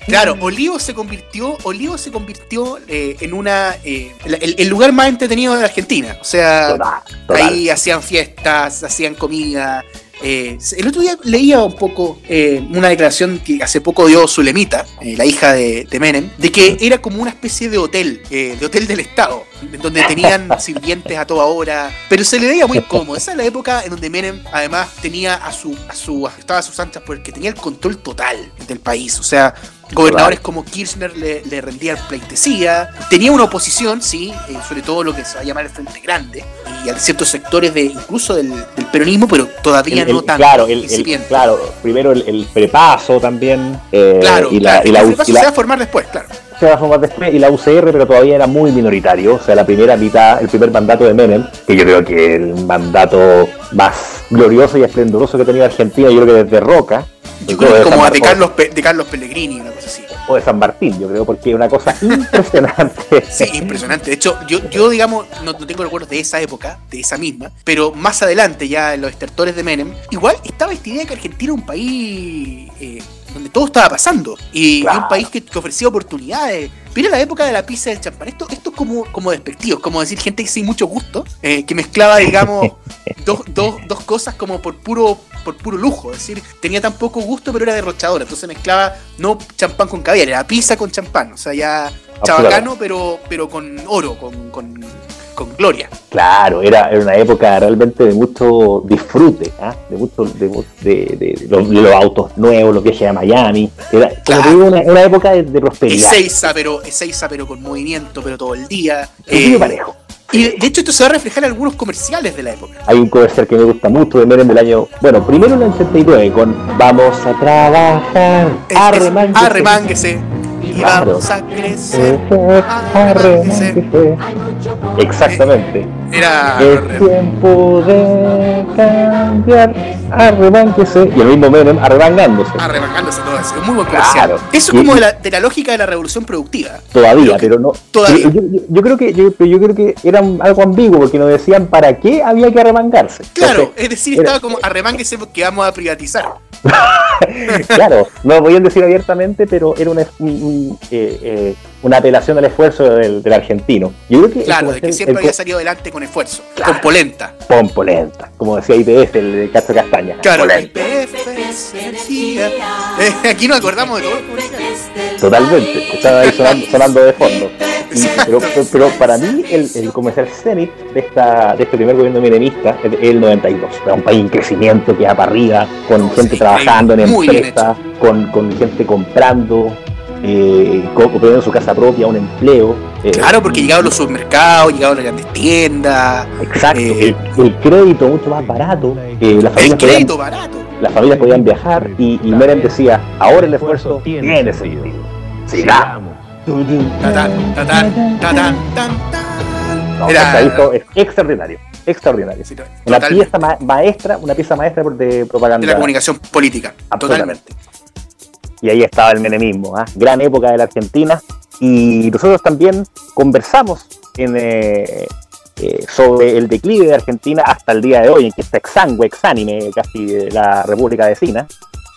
Claro, Olivo se convirtió, Olivo se convirtió eh, en una eh, el, el lugar más entretenido de Argentina. O sea, Total, total. ahí hacían fiestas, hacían comida. Eh, el otro día leía un poco eh, una declaración que hace poco dio Zulemita, eh, la hija de, de Menem, de que era como una especie de hotel, de hotel del Estado, donde tenían (laughs) sirvientes a toda hora, pero se le veía muy cómodo. Esa es la época en donde Menem además tenía a su, a su, estaba a sus anchas porque tenía el control total del país. O sea, gobernadores como Kirchner le, le rendían pleitesía, tenía una oposición, sí, eh, sobre todo lo que se va a llamar el Frente Grande, y a ciertos sectores de incluso del, del peronismo, pero todavía El- el- no tan claro, el, claro, primero el, prepaso también. eh, Claro, y la, claro, y la, el U- paso y la- se va a formar después, claro. se va a formar después, y la UCR, pero todavía era muy minoritario. O sea, la primera mitad, el primer mandato de Menem, que yo creo que el mandato más glorioso y esplendoroso que ha tenido Argentina, yo creo que desde Roca. Yo creo que todo como San de Carlos, Pe- de Carlos Pellegrini, una cosa así. O de San Martín, yo creo, porque es una cosa (laughs) impresionante. Sí, impresionante. De hecho, yo, yo digamos, no, no tengo recuerdos de esa época, de esa misma, pero más adelante, ya en los estertores de Menem, igual estaba esta idea de que Argentina era un país eh, donde todo estaba pasando. Y, un país que, que ofrecía oportunidades. Era la época de la pizza del champán. Esto, esto es como, como despectivo, es como decir gente sin mucho gusto, eh, que mezclaba, digamos, (laughs) dos, dos, dos cosas como por puro por puro lujo, es decir, tenía tan poco gusto pero era derrochadora, entonces mezclaba no champán con caviar, era pizza con champán, o sea, ya chabacano pero, pero con oro, con, con, con gloria. Claro, era, era una época realmente de mucho disfrute, ¿ah? de mucho de, de- de- de los, autos nuevos, los viajes a Miami. Era, Claro. una, una época de, prosperidad. Ezeiza pero, Ezeiza pero con movimiento, pero todo el día. Eh, parejo. Y de hecho esto se va a reflejar en algunos comerciales de la época. Hay un comercial que me gusta mucho de Menem del año, bueno, primero en el 89 con Vamos a trabajar, Es- es- arremánguese. Y vamos a crecer. Arremánguese. Exactamente. Era. Es tiempo de cambiar, arremánguese. Y el mismo Menem arremangándose. Arremangándose todo eso. Es muy buen comercial. Claro. Eso es como de la, de la lógica de la revolución productiva. Todavía, pero no. todavía. Yo, yo- yo creo que yo, creo que era algo ambiguo porque nos decían para qué había que arremangarse. Claro, Entonces, es decir, era- estaba como arremánguese porque vamos a privatizar. (laughs) claro, no lo podían decir abiertamente, pero era una, un- un, eh, eh, una apelación al esfuerzo del, del argentino. Yo creo que el Claro, de que siempre el había salido adelante con esfuerzo. Con polenta. Pompo lenta, como decía IPF, el de Castro Castaña. Claro, Polenta. IPF, energía. Eh, aquí nos acordamos de todo. Totalmente, estaba ahí sonando, sonando de fondo. Y- pero, para mí el, el comercial cenit de, esta, de este primer gobierno milenista es el 92. Era un país en crecimiento que va para arriba, con gente trabajando en empresas, con, con gente comprando, eh, poniendo su casa propia, un empleo. eh, Claro, porque llegaban los supermercados, llegaban las grandes tiendas. Exacto, eh, el, el crédito mucho más barato, eh, las, El familias crédito podían, barato. las familias podían viajar y, y decía, ahora el esfuerzo tiene sentido. Sigamos. No, Era- es extraordinario, extraordinario. Sí, Una pieza ma- maestra, una pieza maestra de de propaganda. la comunicación política. Absolutamente. Totalmente. Y ahí estaba el menemismo, ¿ah? gran época de la Argentina. Y nosotros también conversamos en, eh, eh, sobre el declive de Argentina hasta el día de hoy, en que está exangüe, exánime casi de la República vecina,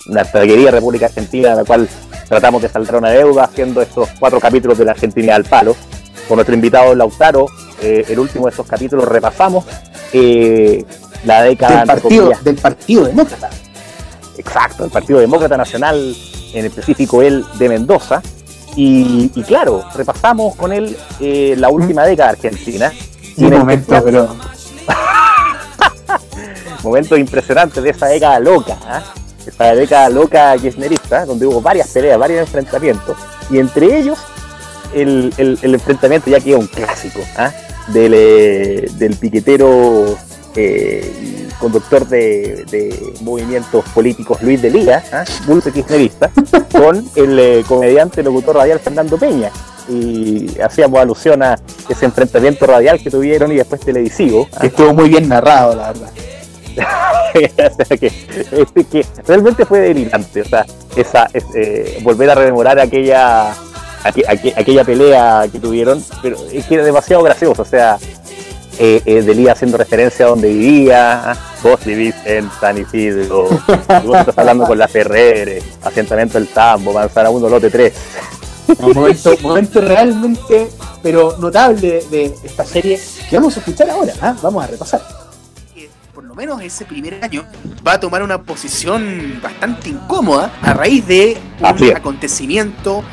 nuestra querida República Argentina, la cual tratamos de saldar una deuda haciendo estos cuatro capítulos de la Argentina al palo. Con nuestro invitado Lautaro, eh, el último de estos capítulos repasamos la década Del partido, comillas, del partido Demócrata. Exacto, el Partido Demócrata Nacional, en específico él de Mendoza. Y, y claro, repasamos con él eh, la última década argentina. Y Un en momento, especial, pero. (laughs) momentos impresionantes de esa década loca, ¿ah? esa década loca kirchnerista, donde hubo varias peleas, varios enfrentamientos, y entre ellos el, el- el enfrentamiento ya queda un clásico, ¿ah? del, eh, del piquetero eh, conductor de, de movimientos políticos Luis de Liga, ¿ah? dulce kirchnerista, (laughs) con el eh, comediante locutor radial Fernando Peña. Y hacíamos alusión a ese enfrentamiento radial que tuvieron y después televisivo. ¿ah? Que estuvo muy bien narrado, la verdad. O (laughs) sea, que, este, que realmente fue delirante, o sea, esa, es, eh, volver a rememorar aquella aqu- aqu- aquella pelea que tuvieron, pero es que era demasiado gracioso, o sea, eh, eh, Delía haciendo referencia a donde vivía, vos vivís en San Isidro, (laughs) y vos estás hablando con la Ferrere, asentamiento del Tambo, Manzana 1, lote 3. Un momento, momento realmente, pero notable de esta serie que vamos a escuchar ahora. ¿ah? Vamos a repasar. Menos ese primer año va a tomar una posición bastante incómoda a raíz de un acontecimiento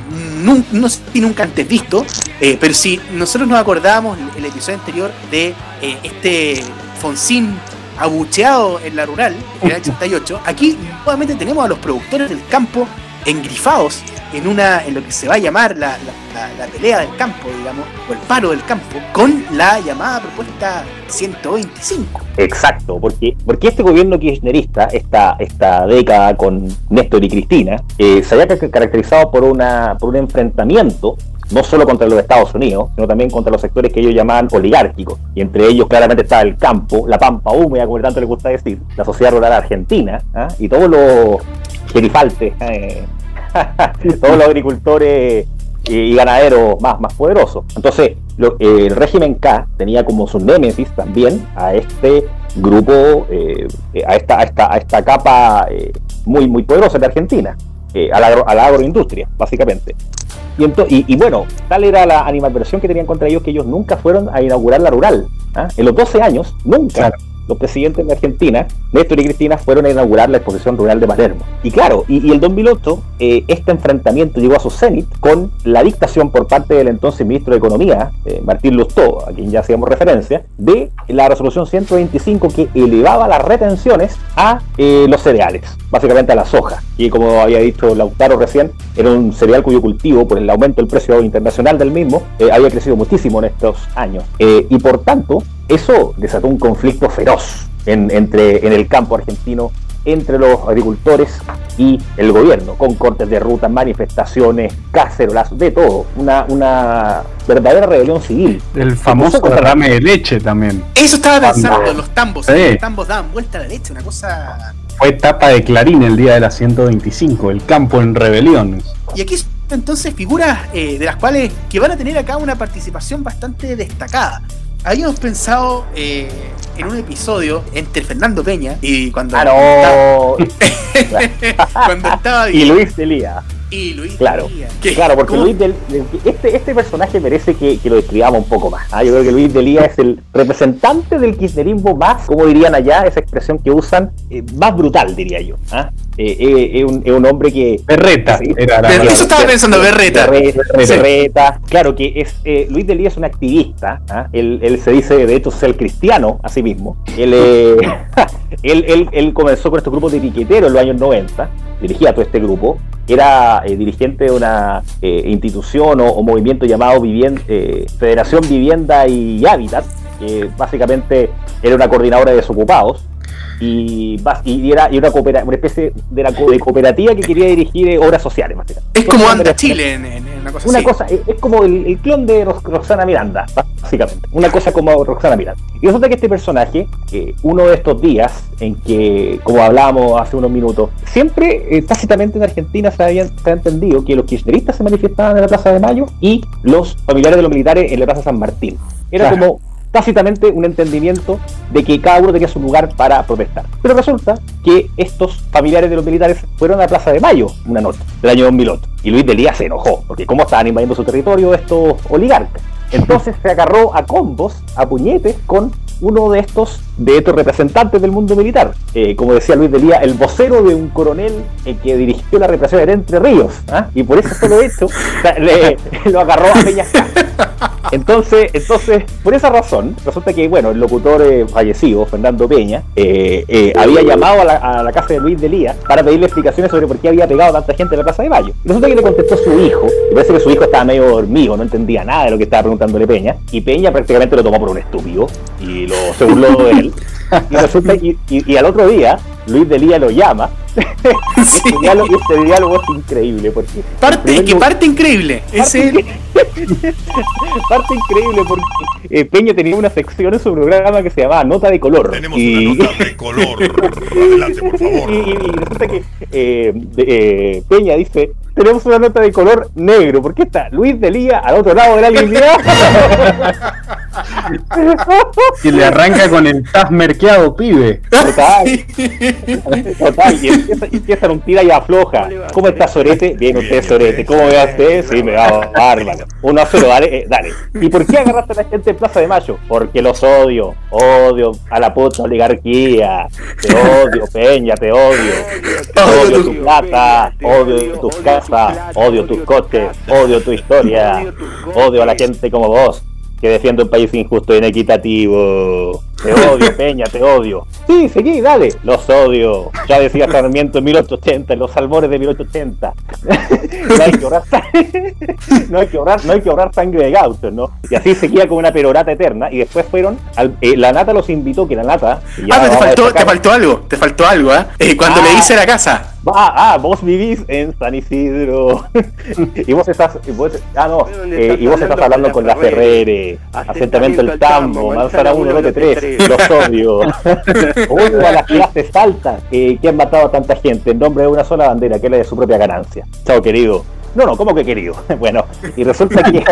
no sé si nunca antes visto, eh, pero si nosotros nos acordábamos el, el episodio anterior de eh, este Fonsín abucheado en la rural, en el 88, aquí nuevamente tenemos a los productores del campo engrifados en una en lo que se va a llamar la, la- la- la pelea del campo, digamos, o el paro del campo, con la llamada propuesta 125. Exacto, porque, porque este gobierno kirchnerista, esta, esta década con Néstor y Cristina, eh, se había ca- caracterizado por, una, por un enfrentamiento no solo contra los Estados Unidos, sino también contra los sectores que ellos llamaban oligárquicos. Y entre ellos claramente estaba el campo, la pampa húmeda, como tanto le gusta decir, la sociedad rural argentina, ¿ah? y todos los gerifaltes, (laughs) eh, (laughs) todos los agricultores y, ganaderos más, más poderosos. Entonces, lo- eh, el régimen K tenía como su némesis también a este grupo, eh, a, esta, a, esta, a esta capa eh, muy, muy poderosa de Argentina, eh, a, la a la agroindustria, básicamente. Y, y, y bueno, tal era la animadversión que tenían contra ellos que ellos nunca fueron a inaugurar la rural. ¿ah? En los 12 años, nunca los presidentes de Argentina, Néstor y Cristina, fueron a inaugurar la exposición rural de Palermo. Y claro, y, y el 2008, eh, este enfrentamiento llegó a su cenit con la dictación por parte del entonces ministro de Economía, eh, Martín Lustó, a quien ya hacíamos referencia, de la resolución 125 que elevaba las retenciones a eh, los cereales, básicamente a la soja. Y como había dicho Lautaro recién, era un cereal cuyo cultivo, por el aumento del precio internacional del mismo, eh, había crecido muchísimo en estos años. Y por tanto, eso desató un conflicto feroz en, entre, en el campo argentino entre los agricultores y el gobierno, con cortes de ruta, manifestaciones, cacerolazos, de todo. Una, una verdadera rebelión civil. El famoso contra- derrame de leche también. Eso estaba pensando, Anda. los tambos. Sí. Los tambos daban vuelta a la leche, una cosa. Fue etapa de Clarín el día de la 125, el campo en rebelión. Y aquí entonces figuras eh, de las cuales que van a tener acá una participación bastante destacada. Habíamos pensado eh, en un episodio entre Fernando Peña y cuando, Ah, no. estaba, (laughs) (laughs) cuando estaba y Luis Delía. Y Luis Claro, claro, porque ¿cómo? Luis del, este, este personaje merece que, que lo describamos un poco más. ¿ah? Yo creo que Luis Delía es el representante del kirchnerismo más, como dirían allá, esa expresión que usan, eh, más brutal, diría yo. ¿ah? Eh, eh, es, un, es un hombre que... Berreta Sí. era eso estaba pensando, Berreta. Berreta, Sí. Berreta. Claro que es eh, Luis Delía es un activista. ¿ah? Él, él se dice, de hecho, ser cristiano a sí mismo. Él, eh, (laughs) él, él- él comenzó con estos grupos de etiqueteros en los años 90. Dirigía todo este grupo. Era eh, dirigente de una eh, institución o, movimiento llamado eh, Federación Vivienda y Hábitat, que básicamente era una coordinadora de desocupados y, era y una, especie de, la co- de cooperativa que quería dirigir eh, obras sociales. básicamente. Es como anda Chile en, en- en una cosa Una así. cosa, es, es como el, el clon de Ros- Roxana Miranda, básicamente. Una cosa como Roxana Miranda. Y resulta que este personaje, eh, uno de estos días en que, como hablábamos hace unos minutos, siempre eh, tácitamente en Argentina se, habían, se ha entendido que los kirchneristas se manifestaban en la Plaza de Mayo y los familiares de los militares en la Plaza San Martín. Era Claro. como tácitamente un entendimiento de que cada uno tenía su lugar para protestar. Pero resulta que estos familiares de los militares fueron a la Plaza de Mayo una noche del año 2008 y Luis Delía se enojó porque cómo estaban invadiendo su territorio estos oligarcas. Entonces se agarró a combos, a puñetes con uno de estos de estos representantes del mundo militar. Eh, como decía Luis Delía, el vocero de un coronel que dirigió la represión en Entre Ríos. ¿ah? Y por eso solo hecho le- (laughs) lo agarró a Peñascal. Entonces, entonces, por esa razón, resulta que, bueno, el locutor eh, fallecido, Fernando Peña, eh, eh, había llamado a la, casa de Luis Delía para pedirle explicaciones sobre por qué había pegado a tanta gente en la Plaza de Mayo. Resulta que le contestó su hijo, y parece que su hijo estaba medio dormido, no entendía nada de lo que estaba preguntándole Peña, y Peña prácticamente lo tomó por un estúpido, y lo, se burló de él. (laughs) Y resulta, y, y- y al otro día, Luis Delía lo llama, (laughs) y este diálogo, este diálogo es increíble, porque... Parte, que parte increíble. Es Parte, el, (laughs) parte increíble porque eh, Peña tenía una sección en su programa que se llamaba Nota de Color. Tenemos y, una (laughs) nota de color. Adelante, por favor. y- y- y resulta que eh, de- eh, Peña dice, tenemos una nota de color negro, ¿por qué está Luis Delía al otro lado de la línea? Y le arranca con el tas merqueado, pibe. Total, (laughs) total, y empieza, un tira y afloja. ¿Cómo está Sorete? Bien, usted Sorete. ¿Cómo ve a usted? Sí, me va bárbaro. Uno a cero, dale, eh, dale. ¿Y por qué agarraste a la gente en Plaza de Mayo? Porque los odio, odio a la puta oligarquía. Te odio, Peña, te odio. (laughs) Odio tu plata, odio tus casas, odio tus coches, odio tu historia, odio a la gente como vos que defiende un país injusto e inequitativo. Te (laughs) odio, Peña, te odio. Sí, seguí, dale. Los odio. Ya decía Sarmiento en 1880, en los salmones de 1880. (laughs) no hay que ahorrar, (laughs) no hay que ahorrar, no hay que ahorrar sangre de gauchos, ¿no? Y así seguía como una perorata eterna. Y después fueron, al- eh, la nata los invitó, que la nata. ah, pero te faltó, te destacar- faltó algo. Te faltó algo, ¿ah? Eh, cuando Ah. le hice la casa. Ah, ah, vos vivís en San Isidro. (laughs) y vos estás. y vos- ah, no. eh, y vos estás hablando con la Ferrere. Asentamiento El Tambo, Manzana 1, lote 3. Los odio. (laughs) Odio a las clases altas eh, que han matado a tanta gente en nombre de una sola bandera, que es la de su propia ganancia. Chao, querido. No, no, ¿cómo que querido? (laughs) Bueno, y resulta que,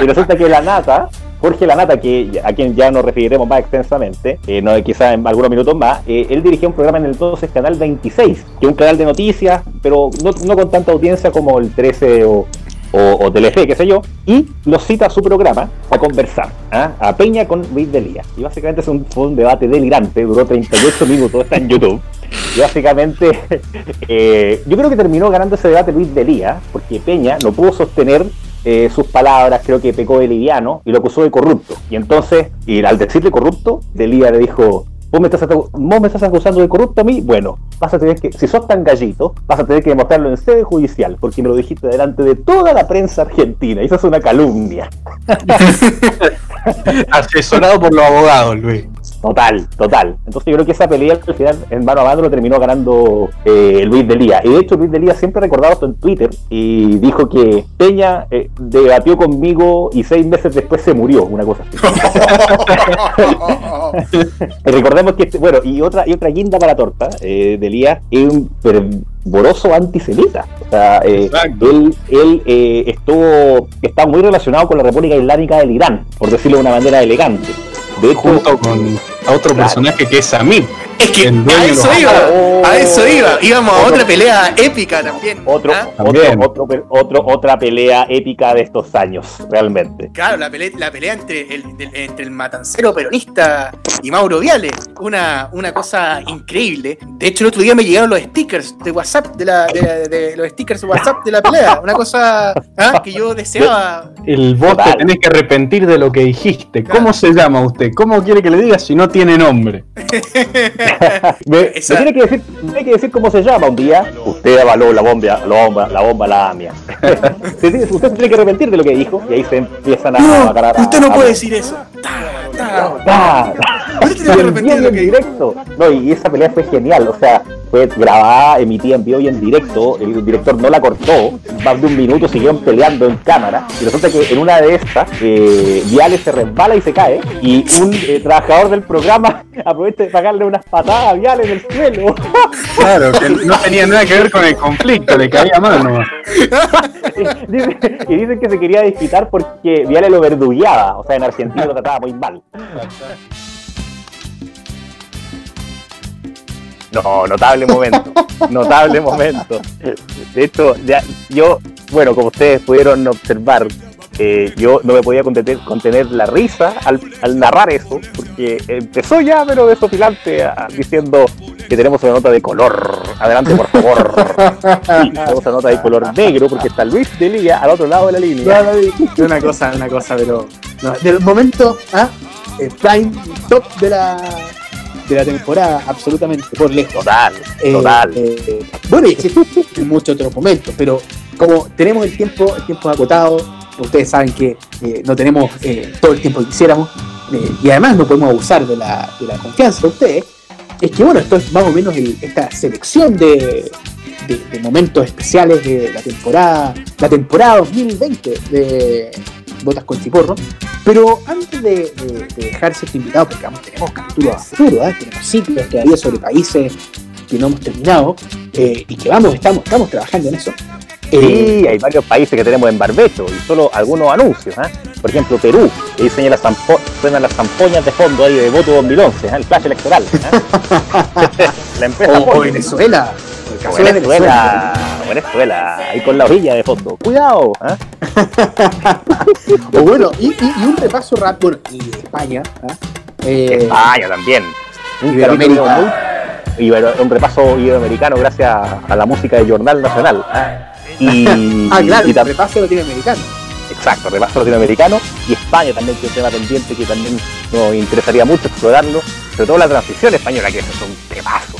y resulta que la nata, Jorge Lanata, que a quien ya nos referiremos más extensamente, eh, no, quizá en algunos minutos más, eh, él dirigía un programa en el entonces Canal 26, que es un canal de noticias, pero no, con tanta audiencia como el 13 o, o, Telefe, qué sé yo, y los cita a su programa a conversar, ¿ah? a Peña con Luis Delía. Y básicamente es un, fue un debate delirante, duró 38 minutos, está en YouTube. Y básicamente, (laughs) eh, yo creo que terminó ganando ese debate Luis Delía, porque Peña no pudo sostener eh, sus palabras, creo que pecó de liviano y lo acusó de corrupto. Y entonces, y al decirle corrupto, Delía le dijo, ¿Vos me, estás, vos me estás acusando de corrupto a mí, bueno, vas a tener que, si sos tan gallito, vas a tener que demostrarlo en sede judicial, porque me lo dijiste delante de toda la prensa argentina, y eso es una calumnia. (laughs) Asesorado por los abogados, Luis. Total, total. Entonces yo creo que esa pelea al final en mano a mano lo terminó ganando eh, Luis Delía. Y de hecho Luis Delía siempre ha recordado esto en Twitter y dijo que Peña eh, debatió conmigo y seis meses después se murió, una cosa así. (laughs) (laughs) Recordemos que, este- bueno, y otra, y otra guinda para la torta, eh, Delía es un fervoroso antisemita. O sea, eh, él, él eh, estuvo, está muy relacionado con la República Islámica del Irán, por decirlo de una manera elegante. De hecho, Junto con otro personaje que es Samir. Es que a eso iba, Oh. a eso iba. Íbamos a otra pelea épica también. otro, ¿ah? otro, También. otro, otro- otra pelea épica de estos años, realmente. Claro, la pelea, la pelea entre, el, del- entre el matancero peronista y Mauro Viale. Una, una cosa increíble. De hecho, el otro día me llegaron los stickers de WhatsApp, de, la, de, de los stickers de WhatsApp de la pelea. (laughs) Una cosa ¿ah? que yo deseaba. El vos te tenés que arrepentir de lo que dijiste. ¿Cómo se llama usted? ¿Cómo quiere que le diga si no tiene nombre? (laughs) (laughs) Me, Esa- me tiene, que decir, me tiene que decir cómo se llama un día. Usted avaló la bomba, la bomba, la bomba, la AMIA. (laughs) Usted se tiene que arrepentir de lo que dijo y ahí se empiezan a No, agarrar a- usted no a- puede decir eso. Ta, ta. Usted tiene que arrepentir de lo en directo. No, y esa pelea fue genial. O sea, fue grabada, emitida en vivo y en directo. El director no la cortó. Más de un minuto siguieron peleando en cámara. Y resulta que en una de estas, eh, Viale se resbala y se cae. Y un eh, trabajador del programa (laughs) aprovecha de pagarle unas patadas a Viale en el suelo. (laughs) Claro, que no tenía nada que ver con el conflicto, le caía mal nomás. (laughs) Dice- y dicen que se quería desquitar porque Viale lo verdugueaba. O sea, en Argentina lo trataba muy mal. No, notable momento, notable momento. De hecho, ya, yo, bueno, como ustedes pudieron observar, eh, yo no me podía contener, contener la risa al, al narrar eso, porque empezó ya, pero desopilante, a- diciendo que tenemos una nota de color. Adelante, por favor. (laughs) Sí, tenemos una nota de color negro, porque está Luis Delía al otro lado de la línea. Una cosa, una cosa, pero. No, del momento, ¿ah? Eh, prime top de la, de la temporada, absolutamente, por lejos. Total, Eh, total. eh, bueno, y existen muchos otros momentos, pero como tenemos el tiempo, el tiempo es acotado, ustedes saben que eh, no tenemos eh, todo el tiempo que quisiéramos, eh, y además no podemos abusar de la, confianza de ustedes, es que bueno, esto es más o menos esta selección de, momentos especiales de la temporada, la temporada 2020 de Botas con Chiporro. Pero antes de, de- de dejar cierto invitado, porque vamos, tenemos capítulos a futuro, tenemos ciclos todavía sobre países que no hemos terminado eh, y que vamos, estamos, estamos trabajando en eso. Eh, Sí, hay varios países que tenemos en barbecho y solo algunos anuncios. ¿ah? Por ejemplo, Perú, que diseña las, suenan las zampoñas de fondo ahí de voto 2011, ¿ah? el flash electoral. ¿ah? (laughs) la empresa o. Venezuela, O de Venezuela, o Venezuela, ahí con la orilla de fondo. Cuidado. (laughs) O bueno, y, y- y un repaso rápido, y España. Eh, España también. Un, Iberoamérica. capítulo muy- ibero- un repaso iberoamericano gracias a la música del Jornal Nacional. ¿Ah? Y, (laughs) ah, claro, y repaso latinoamericano. Exacto, repaso latinoamericano y España también, que es un tema pendiente que también nos interesaría mucho explorarlo, sobre todo la transición española, que eso es un temazo.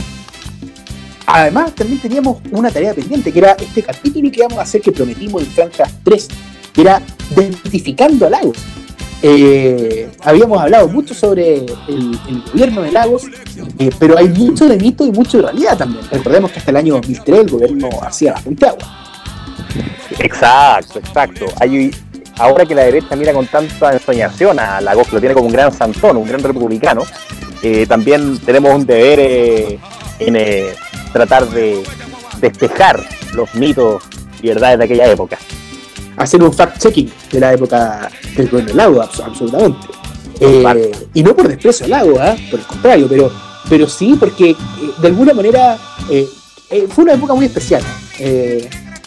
Además, también teníamos una tarea pendiente, que era este capítulo que íbamos a hacer que prometimos en Franjas 3, que era identificando a Lagos. Eh, habíamos hablado mucho sobre el, el gobierno de Lagos, eh, pero hay mucho de mito y mucho de realidad también. Recordemos que hasta el año 2003 el gobierno hacía bastante agua. Exacto, exacto. Hay, ahora que la derecha mira con tanta ensoñación a Lagos, que lo tiene como un gran santón, un gran republicano, eh, también tenemos un deber eh, en eh, tratar de despejar los mitos y verdades de aquella época. Hacer un fact-checking de la época del gobierno de Lagos, abs- absolutamente. Eh, y no por desprecio al lago, por el contrario, pero, pero sí porque de alguna manera fue una época muy especial.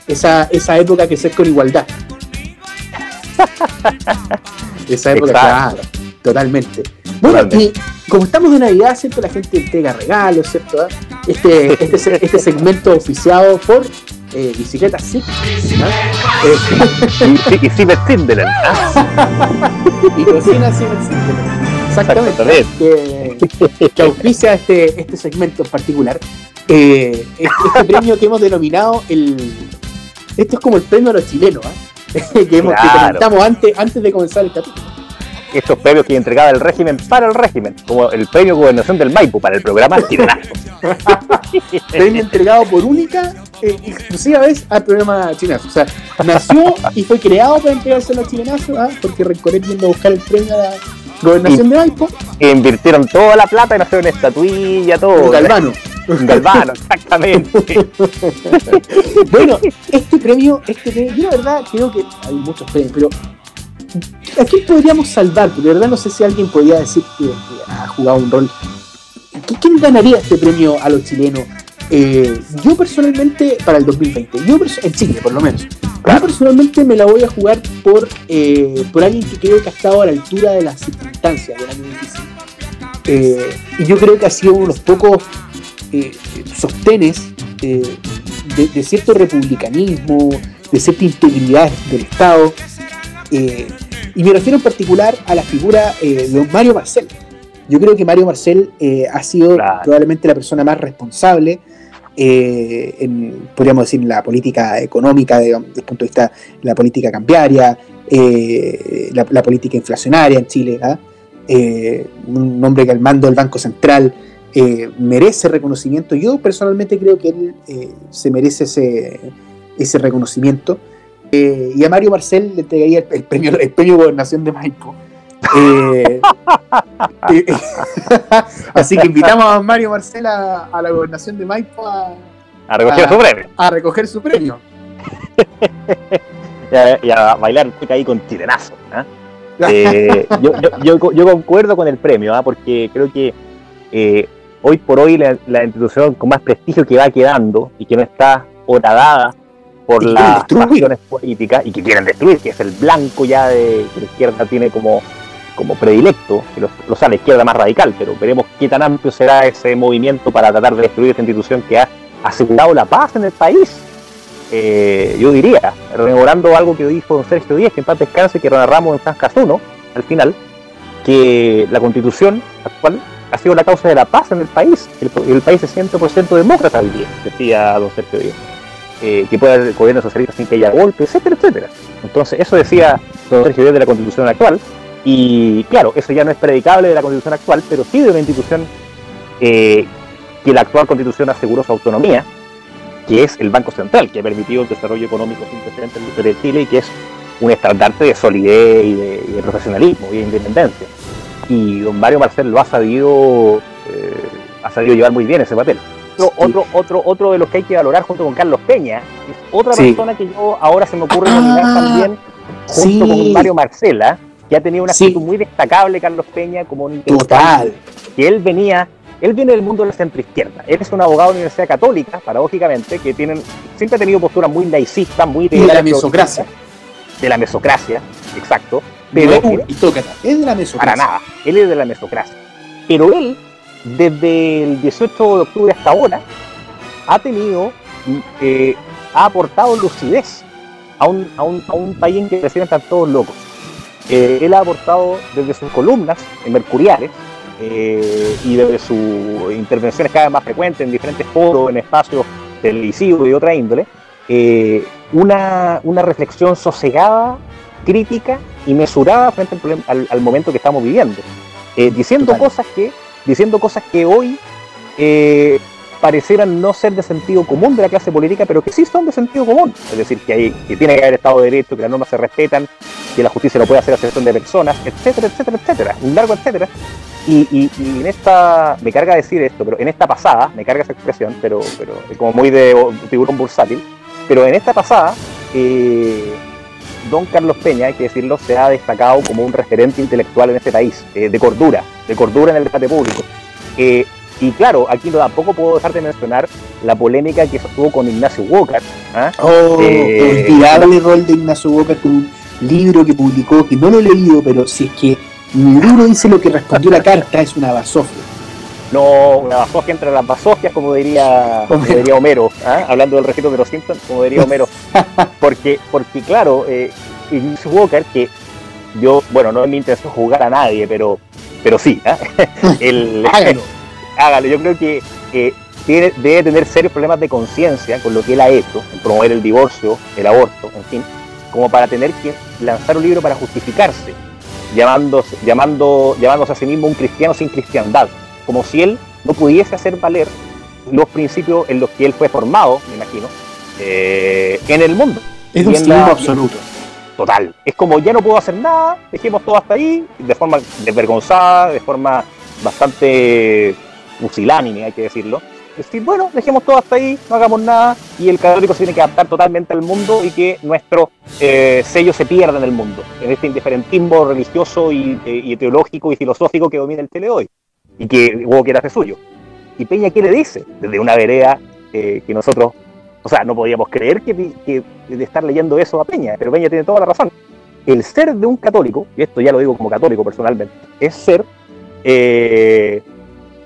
Esa, esa época que se con igualdad. (laughs) Esa época, claro, totalmente. Bueno, y como estamos de Navidad, ¿cierto? La gente entrega regalos, ¿cierto? Este, este, este segmento oficiado por eh, Bicicleta. ¿ah? Eh, Y, y ¿ah? (laughs) y cocina sin Exactamente. Que, que auspicia este, este segmento en particular. Eh, este, este premio que hemos denominado el. Esto es como el premio a los chilenos, ¿ah? (laughs) que, hemos, que Claro. comentamos antes, antes de comenzar el capítulo. Estos premios que entregaba el régimen para el régimen, como el premio Gobernación del Maipo para el programa (laughs) Chilenazo. Premio entregado por única, eh, exclusiva vez al programa Chinazo. O sea, nació y fue creado para entregárselo a Chilenazo, ¿ah? porque Rencoret yendo a buscar el premio a la gobernación de Maipo, E invirtieron toda la plata en hacer una estatuilla, todo. galvano. (laughs) Un galvano, exactamente. (laughs) Bueno, este premio, este premio, yo la verdad creo que hay muchos premios, pero ¿a quién podríamos salvar? Porque de verdad no sé si alguien podría decir que, que ha jugado un rol. ¿Qui- ¿Quién ganaría este premio a los chilenos? Eh, yo personalmente, para el 2020, yo en Chile por lo menos, yo personalmente me la voy a jugar por, eh, por alguien que creo que ha estado a la altura de las circunstancias del año 25. Eh, y yo creo que ha sido uno de los pocos eh, sostenes eh, de, de cierto republicanismo, de cierta integridad del Estado. eh, y me refiero en particular a la figura eh, de don Mario Marcel. Yo creo que Mario Marcel ha sido Claro. probablemente la persona más responsable en, podríamos decir, la política económica, de- desde el punto de vista de la política cambiaria, la, la política inflacionaria en Chile. ¿ah? Un hombre que al mando del Banco Central eh, merece reconocimiento. Yo personalmente creo que él eh, se merece ese, ese reconocimiento. Eh, y a Mario Marcel le entregaría el, el premio, el premio Gobernación de Maipo. (laughs) (laughs) Así que invitamos a Mario Marcel a, a la Gobernación de Maipo a, A recoger su premio. a recoger su premio. Y a, y a bailar ahí con chilenazo. ¿ah? (laughs) Yo, yo, yo- yo concuerdo con el premio, ¿ah? porque creo que eh, hoy por hoy la, la institución con más prestigio que va quedando y que no está horadada por las pasiones políticas y que quieren destruir, que es el blanco ya de que la izquierda tiene como, como predilecto, que lo, lo sabe la izquierda más radical, pero veremos qué tan amplio será ese movimiento para tratar de destruir esta institución que ha asegurado la paz en el país. Eh, yo diría, rememorando algo que dijo don Sergio Díez, que en paz descanse, que narramos en San Casuno, al final, que la constitución actual ha sido la causa de la paz en el país. El, país es 100% demócrata hoy día, decía don Sergio Díez. Eh, que puede haber gobierno socialista sin que haya golpe, etcétera, etcétera. Entonces, eso decía don Sergio Díez de la constitución actual. Y claro, eso ya no es predicable de la constitución actual, pero sí de una institución eh, que la actual constitución aseguró su autonomía, que es el Banco Central, que ha permitido el desarrollo económico sin precedentes en de Chile y que es un estandarte de solidez y de, y de profesionalismo y de independencia. Y don Mario Marcel lo ha sabido, eh, ha sabido llevar muy bien ese papel. Otro, otro, otro, otro de los que hay que valorar junto con Carlos Peña es otra Sí. persona que yo ahora se me ocurre Ah, nominar también junto sí. con Mario Marcela, que ha tenido una Sí. actitud muy destacable Carlos Peña como un Total. que él venía, él viene del mundo de la centroizquierda. Él es un abogado de la Universidad Católica, paradójicamente, que tienen, siempre ha tenido posturas muy laicistas, muy de la mesocracia. De la mesocracia, exacto. Tócata, es de la para mesocracia. nada, él es de la mesocracia. Pero él, desde el 18 de octubre hasta ahora, ha tenido, eh, ha aportado lucidez a un, a un, a un país en que recién están todos locos. Eh, él ha aportado desde sus columnas en Mercuriales eh, y desde sus intervenciones cada vez más frecuentes en diferentes foros, en espacios televisivos y otra índole, una, una reflexión sosegada, crítica y mesurada frente al, problema- al, al momento que estamos viviendo, Eh, diciendo Total. cosas que diciendo cosas que hoy eh, parecieran no ser de sentido común de la clase política, pero que sí son de sentido común. Es decir, que, hay, que tiene que haber Estado de Derecho, que las normas se respetan, que la justicia lo puede hacer a excepción de personas, etcétera, etcétera, etcétera. Un largo etcétera. Y, y- y en esta, me carga decir esto, pero en esta pasada, me carga esa expresión, pero, pero como muy de tiburón bursátil, pero en esta pasada, eh, don Carlos Peña, hay que decirlo, se ha destacado como un referente intelectual en este país, eh, de cordura, de cordura en el debate público. Eh, y claro, aquí no, tampoco puedo dejar de mencionar la polémica que sostuvo con Ignacio Walker. ¿ah? Oh, Eh, olvidable rol de Ignacio Boca con un libro que publicó, que no lo he leído, pero si es que mi libro dice lo que respondió la carta, es una basofia. No, una basofia entre las basofias, como diría como Homero. diría Homero, ¿ah? hablando del registro de los Simpsons, como diría Homero. (laughs) Porque, porque claro, eh, Ignacio Walker, que yo, bueno, no es mi intención jugar a nadie, pero, pero sí, ¿ah? (laughs) El- Hágalo. (laughs) hágalo. Yo creo que eh, tiene, debe tener serios problemas de conciencia con lo que él ha hecho, en promover el divorcio, el aborto, en fin, como para tener que lanzar un libro para justificarse, llamándose, llamando, llamándose a sí mismo un cristiano sin cristiandad, como si él no pudiese hacer valer los principios en los que él fue formado, me imagino, eh, en el mundo. Es un en la- absoluto. Total. Es como ya no puedo hacer nada, dejemos todo hasta ahí, de forma desvergonzada, de forma bastante pusilánime, hay que decirlo. Es decir, bueno, dejemos todo hasta ahí, no hagamos nada, y el católico se tiene que adaptar totalmente al mundo y que nuestro eh, sello se pierda en el mundo, en este indiferentismo religioso y, eh, y teológico y filosófico que domina el tele hoy, y que Walker hace suyo. ¿Y Peña qué le dice? Desde una vereda eh, que nosotros, o sea, no podíamos creer que, de estar leyendo eso a Peña, pero Peña tiene toda la razón. El ser de un católico, y esto ya lo digo como católico personalmente, es ser eh,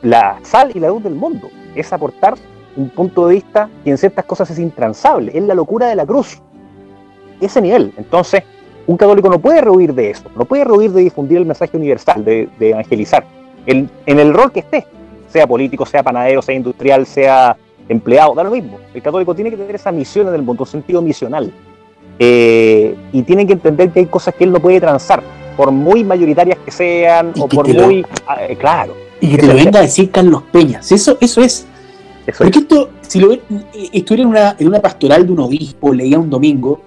la sal y la luz del mundo, es aportar un punto de vista que en ciertas cosas es intransable, es la locura de la cruz, ese nivel. Entonces, un católico no puede rehuir de eso, no puede rehuir de difundir el mensaje universal, de evangelizar, el- en el rol que esté, sea político, sea panadero, sea industrial, sea empleado, da lo mismo. El católico tiene que tener esa misión en el mundo, un sentido misional. Eh, y tiene que entender que hay cosas que él no puede transar, por muy mayoritarias que sean, Y o que por lo- muy. ah, eh, claro. Y que te lo venga a decir Carlos Peñas. Eso, eso es. Eso Porque esto, si lo eh, estuviera en una, en una pastoral de un obispo, leía un domingo,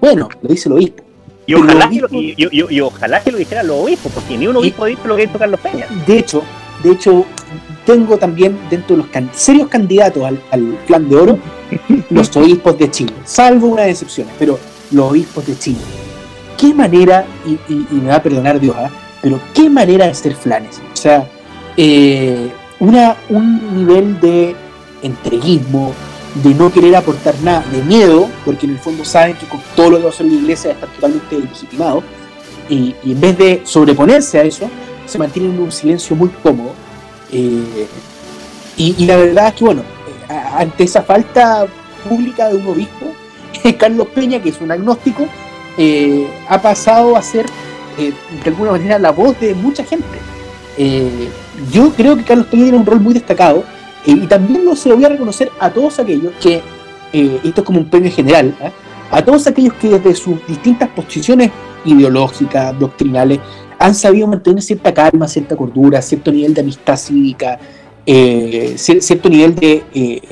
bueno, lo dice el obispo. Y ojalá, que lo, y, y- y ojalá que lo dijeran los obispos, porque ni un obispo ha dicho lo que es tocar los peñas. De hecho, de hecho, tengo también dentro de los can- serios candidatos al, al plan de oro (laughs) los obispos de Chile, salvo unas excepciones, pero los obispos de Chile. ¿Qué manera, y, y- y me va a perdonar Dios, ¿ah? pero qué manera de ser flanes? O sea, eh, una, un nivel de entreguismo, de no querer aportar nada, de miedo, porque en el fondo saben que con todo lo que va a hacer la iglesia está totalmente legitimado, y, y en vez de sobreponerse a eso, se mantienen en un silencio muy cómodo. eh, y, y la verdad es que, bueno, eh, a- ante esa falta pública de un obispo, (laughs) Carlos Peña, que es un agnóstico, eh, ha pasado a ser, eh, de alguna manera, la voz de mucha gente. Eh, yo creo que Carlos Peña tiene un rol muy destacado eh, y también se lo voy a reconocer a todos aquellos que, eh, esto es como un premio general, ¿ah? a todos aquellos que desde sus distintas posiciones ideológicas, doctrinales, han sabido mantener cierta calma, cierta cordura, cierto nivel de amistad cívica, eh, cier- cierto nivel de, eh,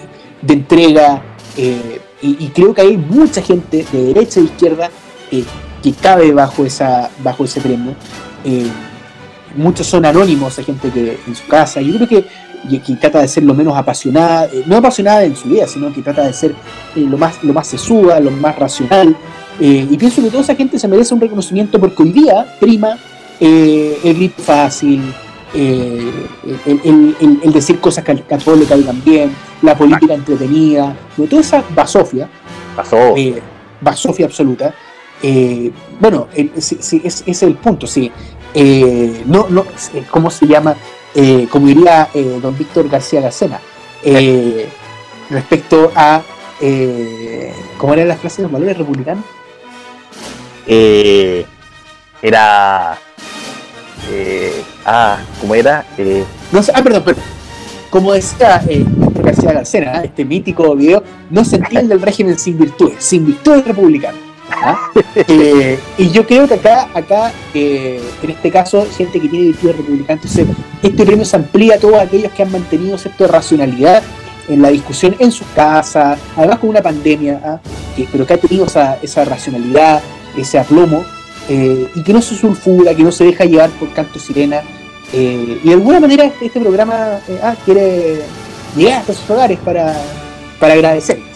de entrega, eh, y, creo que hay mucha gente de derecha e izquierda eh, que cabe bajo, esa, bajo ese premio. Eh, muchos son anónimos, hay gente que en su casa, yo creo que, y- que trata de ser lo menos apasionada, eh, no apasionada en su vida, sino que trata de ser eh, lo más lo más sesuda, lo más racional. eh, y pienso que toda esa gente se merece un reconocimiento porque hoy día prima eh, el grito fácil, eh, el, el- el- el decir cosas católico caigan bien, la política entretenida, toda esa basofia, Pasó. eh, basofia absoluta. eh, bueno, es, ese es el punto, sí. Eh, no, no, eh, ¿cómo se llama? Eh, como diría eh, don Víctor García Gacena, eh, respecto a, eh, ¿cómo eran las frases de los valores republicanos? eh, era. eh, ah, ¿cómo era? Eh, No sé, ah, perdón, perdón. Como decía eh, Víctor García Garcena, ¿eh? este mítico video, no se entiende el régimen sin virtudes, sin virtudes republicanas. ¿Ah? Eh, y yo creo que acá, acá eh, en este caso, gente que tiene virtudes republicanas, entonces este premio se amplía a todos aquellos que han mantenido cierta racionalidad en la discusión en sus casas, además con una pandemia, ¿ah? que- pero que ha tenido esa, esa racionalidad, ese aplomo, eh, y que no se sulfura, que no se deja llevar por canto sirena. y de alguna manera este, este programa ah, quiere llegar hasta sus hogares para, para agradecerles.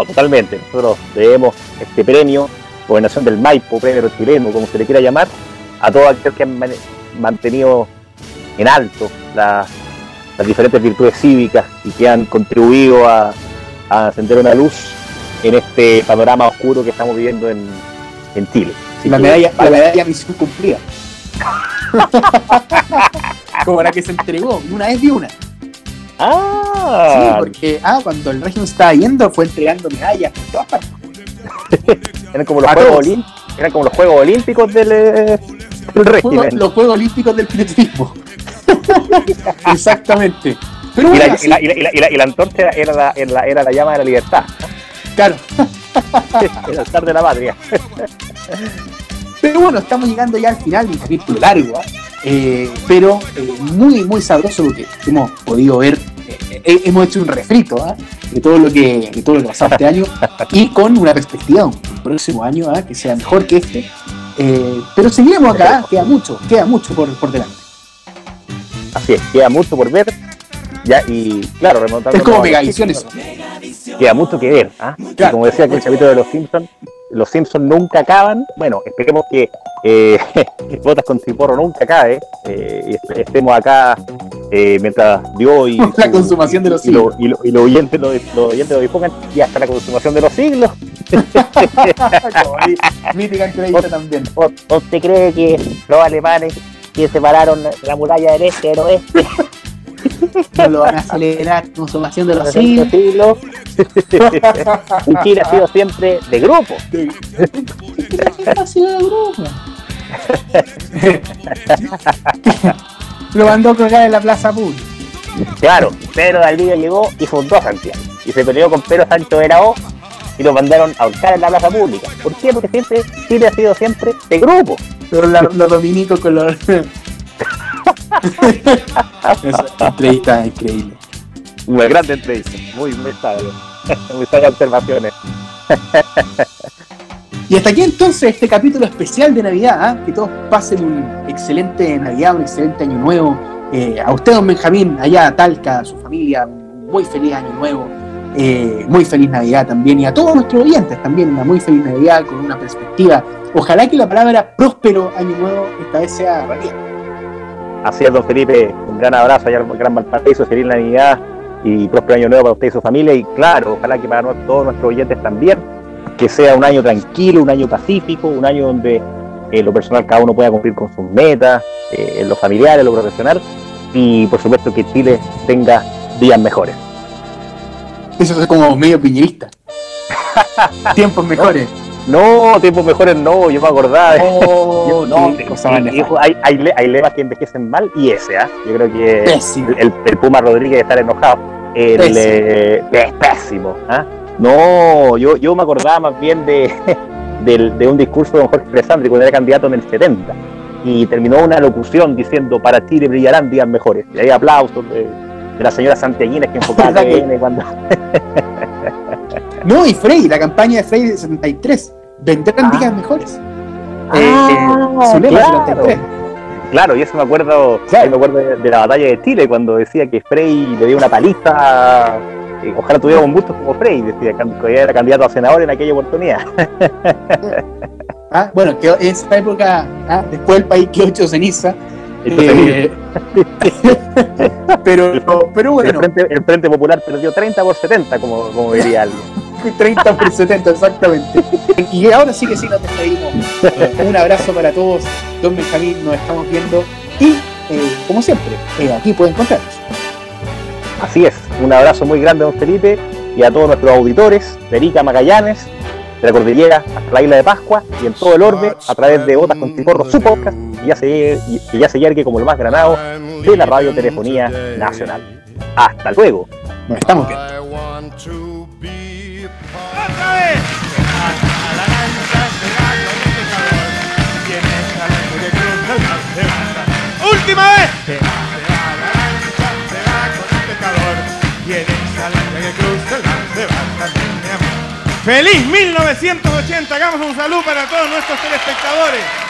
No, totalmente. Nosotros debemos este premio, Gobernación del Maipo, premio chileno, como se le quiera llamar, a todos aquellos que han man- mantenido en alto la- las diferentes virtudes cívicas y que han contribuido a, a encender una luz en este panorama oscuro que estamos viviendo en, en Chile. Así La que, medalla, la medalla misión cumplida. (laughs) Como la que se entregó, una vez vi una. Sí, Ah, porque ah, cuando el régimen estaba yendo fue entregando medallas por todas partes. (laughs) eran como los juegos olímpicos, eran como los Juegos Olímpicos del, eh, del Los Juegos, régimen. los Juegos Olímpicos del Pinetrismo. (laughs) Exactamente. Pero Y la, así- y la- y la- y la- y la- y la antorcha era la, era, la, era la llama de la libertad, claro. (laughs) el altar de la patria. Pero bueno, estamos llegando ya al final de un capítulo largo, ¿ah? Eh, pero eh, muy, muy sabroso porque hemos podido ver, eh, hemos hecho un refrito ¿ah? de todo lo que de todo lo que ha pasado este año y con una perspectiva un próximo año ¿ah? que sea mejor que este. Pero seguiremos acá, queda mucho, queda mucho por, por delante. Así es, queda mucho por ver. Ya, y claro, remontando. Es como Megavisión eso. Queda mucho que ver. como decía aquel capítulo de los Simpsons, los Simpsons nunca acaban. Bueno, esperemos que eh, (laughs) Botas con Ciporro nunca acabe. eh, y est- estemos acá eh, mientras Dios y, (laughs) La su- consumación de los y, lo- y, lo- y los oyentes lo, oyentes lo dispongan y hasta la consumación de los siglos. Mítica entrevista (laughs) también. ¿O- ¿Usted cree que los alemanes que separaron la muralla del este del oeste No lo van a acelerar, consumación de los siglos. siglos? (laughs) y Chile ha sido siempre de grupo. Ha sido de grupo. (laughs) Lo mandó a colgar en la plaza pública. Claro, Pedro Valdivia llegó y fundó a Santiago. Y se peleó con Pedro Sancho Verao y lo mandaron a ahorcar en la plaza pública. ¿Por qué? Porque siempre Chile ha sido siempre de grupo. Los, la- los dominicos con los. Esa entrevista es increíble. Una grande entrevista, muy, muy sabia. (laughs) muy sabias observaciones. Y hasta aquí entonces este capítulo especial de Navidad. ¿ah? Que todos pasen un excelente Navidad, un excelente Año Nuevo. Eh, a usted, don Benjamín, allá a Talca, a su familia, muy feliz Año Nuevo. eh, muy feliz Navidad también. Y a todos nuestros oyentes también, una muy feliz Navidad con una perspectiva. Ojalá que la palabra próspero Año Nuevo esta vez sea realidad. Así es, don Felipe, un gran abrazo allá al Gran Valparaíso, feliz Navidad y próspero año nuevo para usted y su familia. Y claro, ojalá que para todos nuestros oyentes también, que sea un año tranquilo, un año pacífico, un año donde eh, en lo personal cada uno pueda cumplir con sus metas, eh, en lo familiar, en lo profesional, y por supuesto que Chile tenga días mejores. Eso es como medio piñerista. (laughs) Tiempos mejores. No, tiempos mejores no, yo me acordaba de... Oh, (laughs) no, nefasta. hay, hay, hay lemas que envejecen mal y ese, ¿ah? Yo creo que el, el Puma Rodríguez estar enojado. El, Pésimo. eh, es pésimo. ¿ah? No, yo, yo me acordaba más bien de, (laughs) un discurso de don Jorge Presandri cuando era candidato en el 70 y terminó una locución diciendo para Chile brillarán días mejores. Y hay aplausos de, de la señora Santiaguines que enfocaba ¿Verdad que- TN cuando... (laughs) No, y Frey, la campaña de Frey de 73. Vendrán Ah. días mejores. Ah, eh, lema claro. 73. Claro, y eso me acuerdo, Claro. me acuerdo de, de la batalla de Chile cuando decía que Frey le dio una paliza. eh, ojalá tuviera un gusto como Frey, decía que era candidato a senador en aquella oportunidad. (laughs) Ah, bueno, que en esa época, ah, después el país quedó hecho ceniza. Eh, pero, (laughs) pero el, bueno, Frente, el Frente Popular perdió 30 por 70, como, como diría alguien. 30 por 70, exactamente. (laughs) Y ahora sí que sí nos despedimos. (laughs) Un abrazo para todos. Don Benjamín, nos estamos viendo. Y, eh, como siempre, eh, aquí pueden encontrarnos. Así es, un abrazo muy grande, don Felipe, y a todos nuestros auditores de Arica, Magallanes, de la cordillera hasta la isla de Pascua y en todo el orbe a través de Botas con Ciporro, su podcast, y ya se, y- que ya se yergue como el más granado de la radiotelefonía nacional. Hasta luego. Nos estamos viendo. ¡Otra vez! ¡Última vez! ¡Feliz 1980! Hagamos un saludo para todos nuestros telespectadores.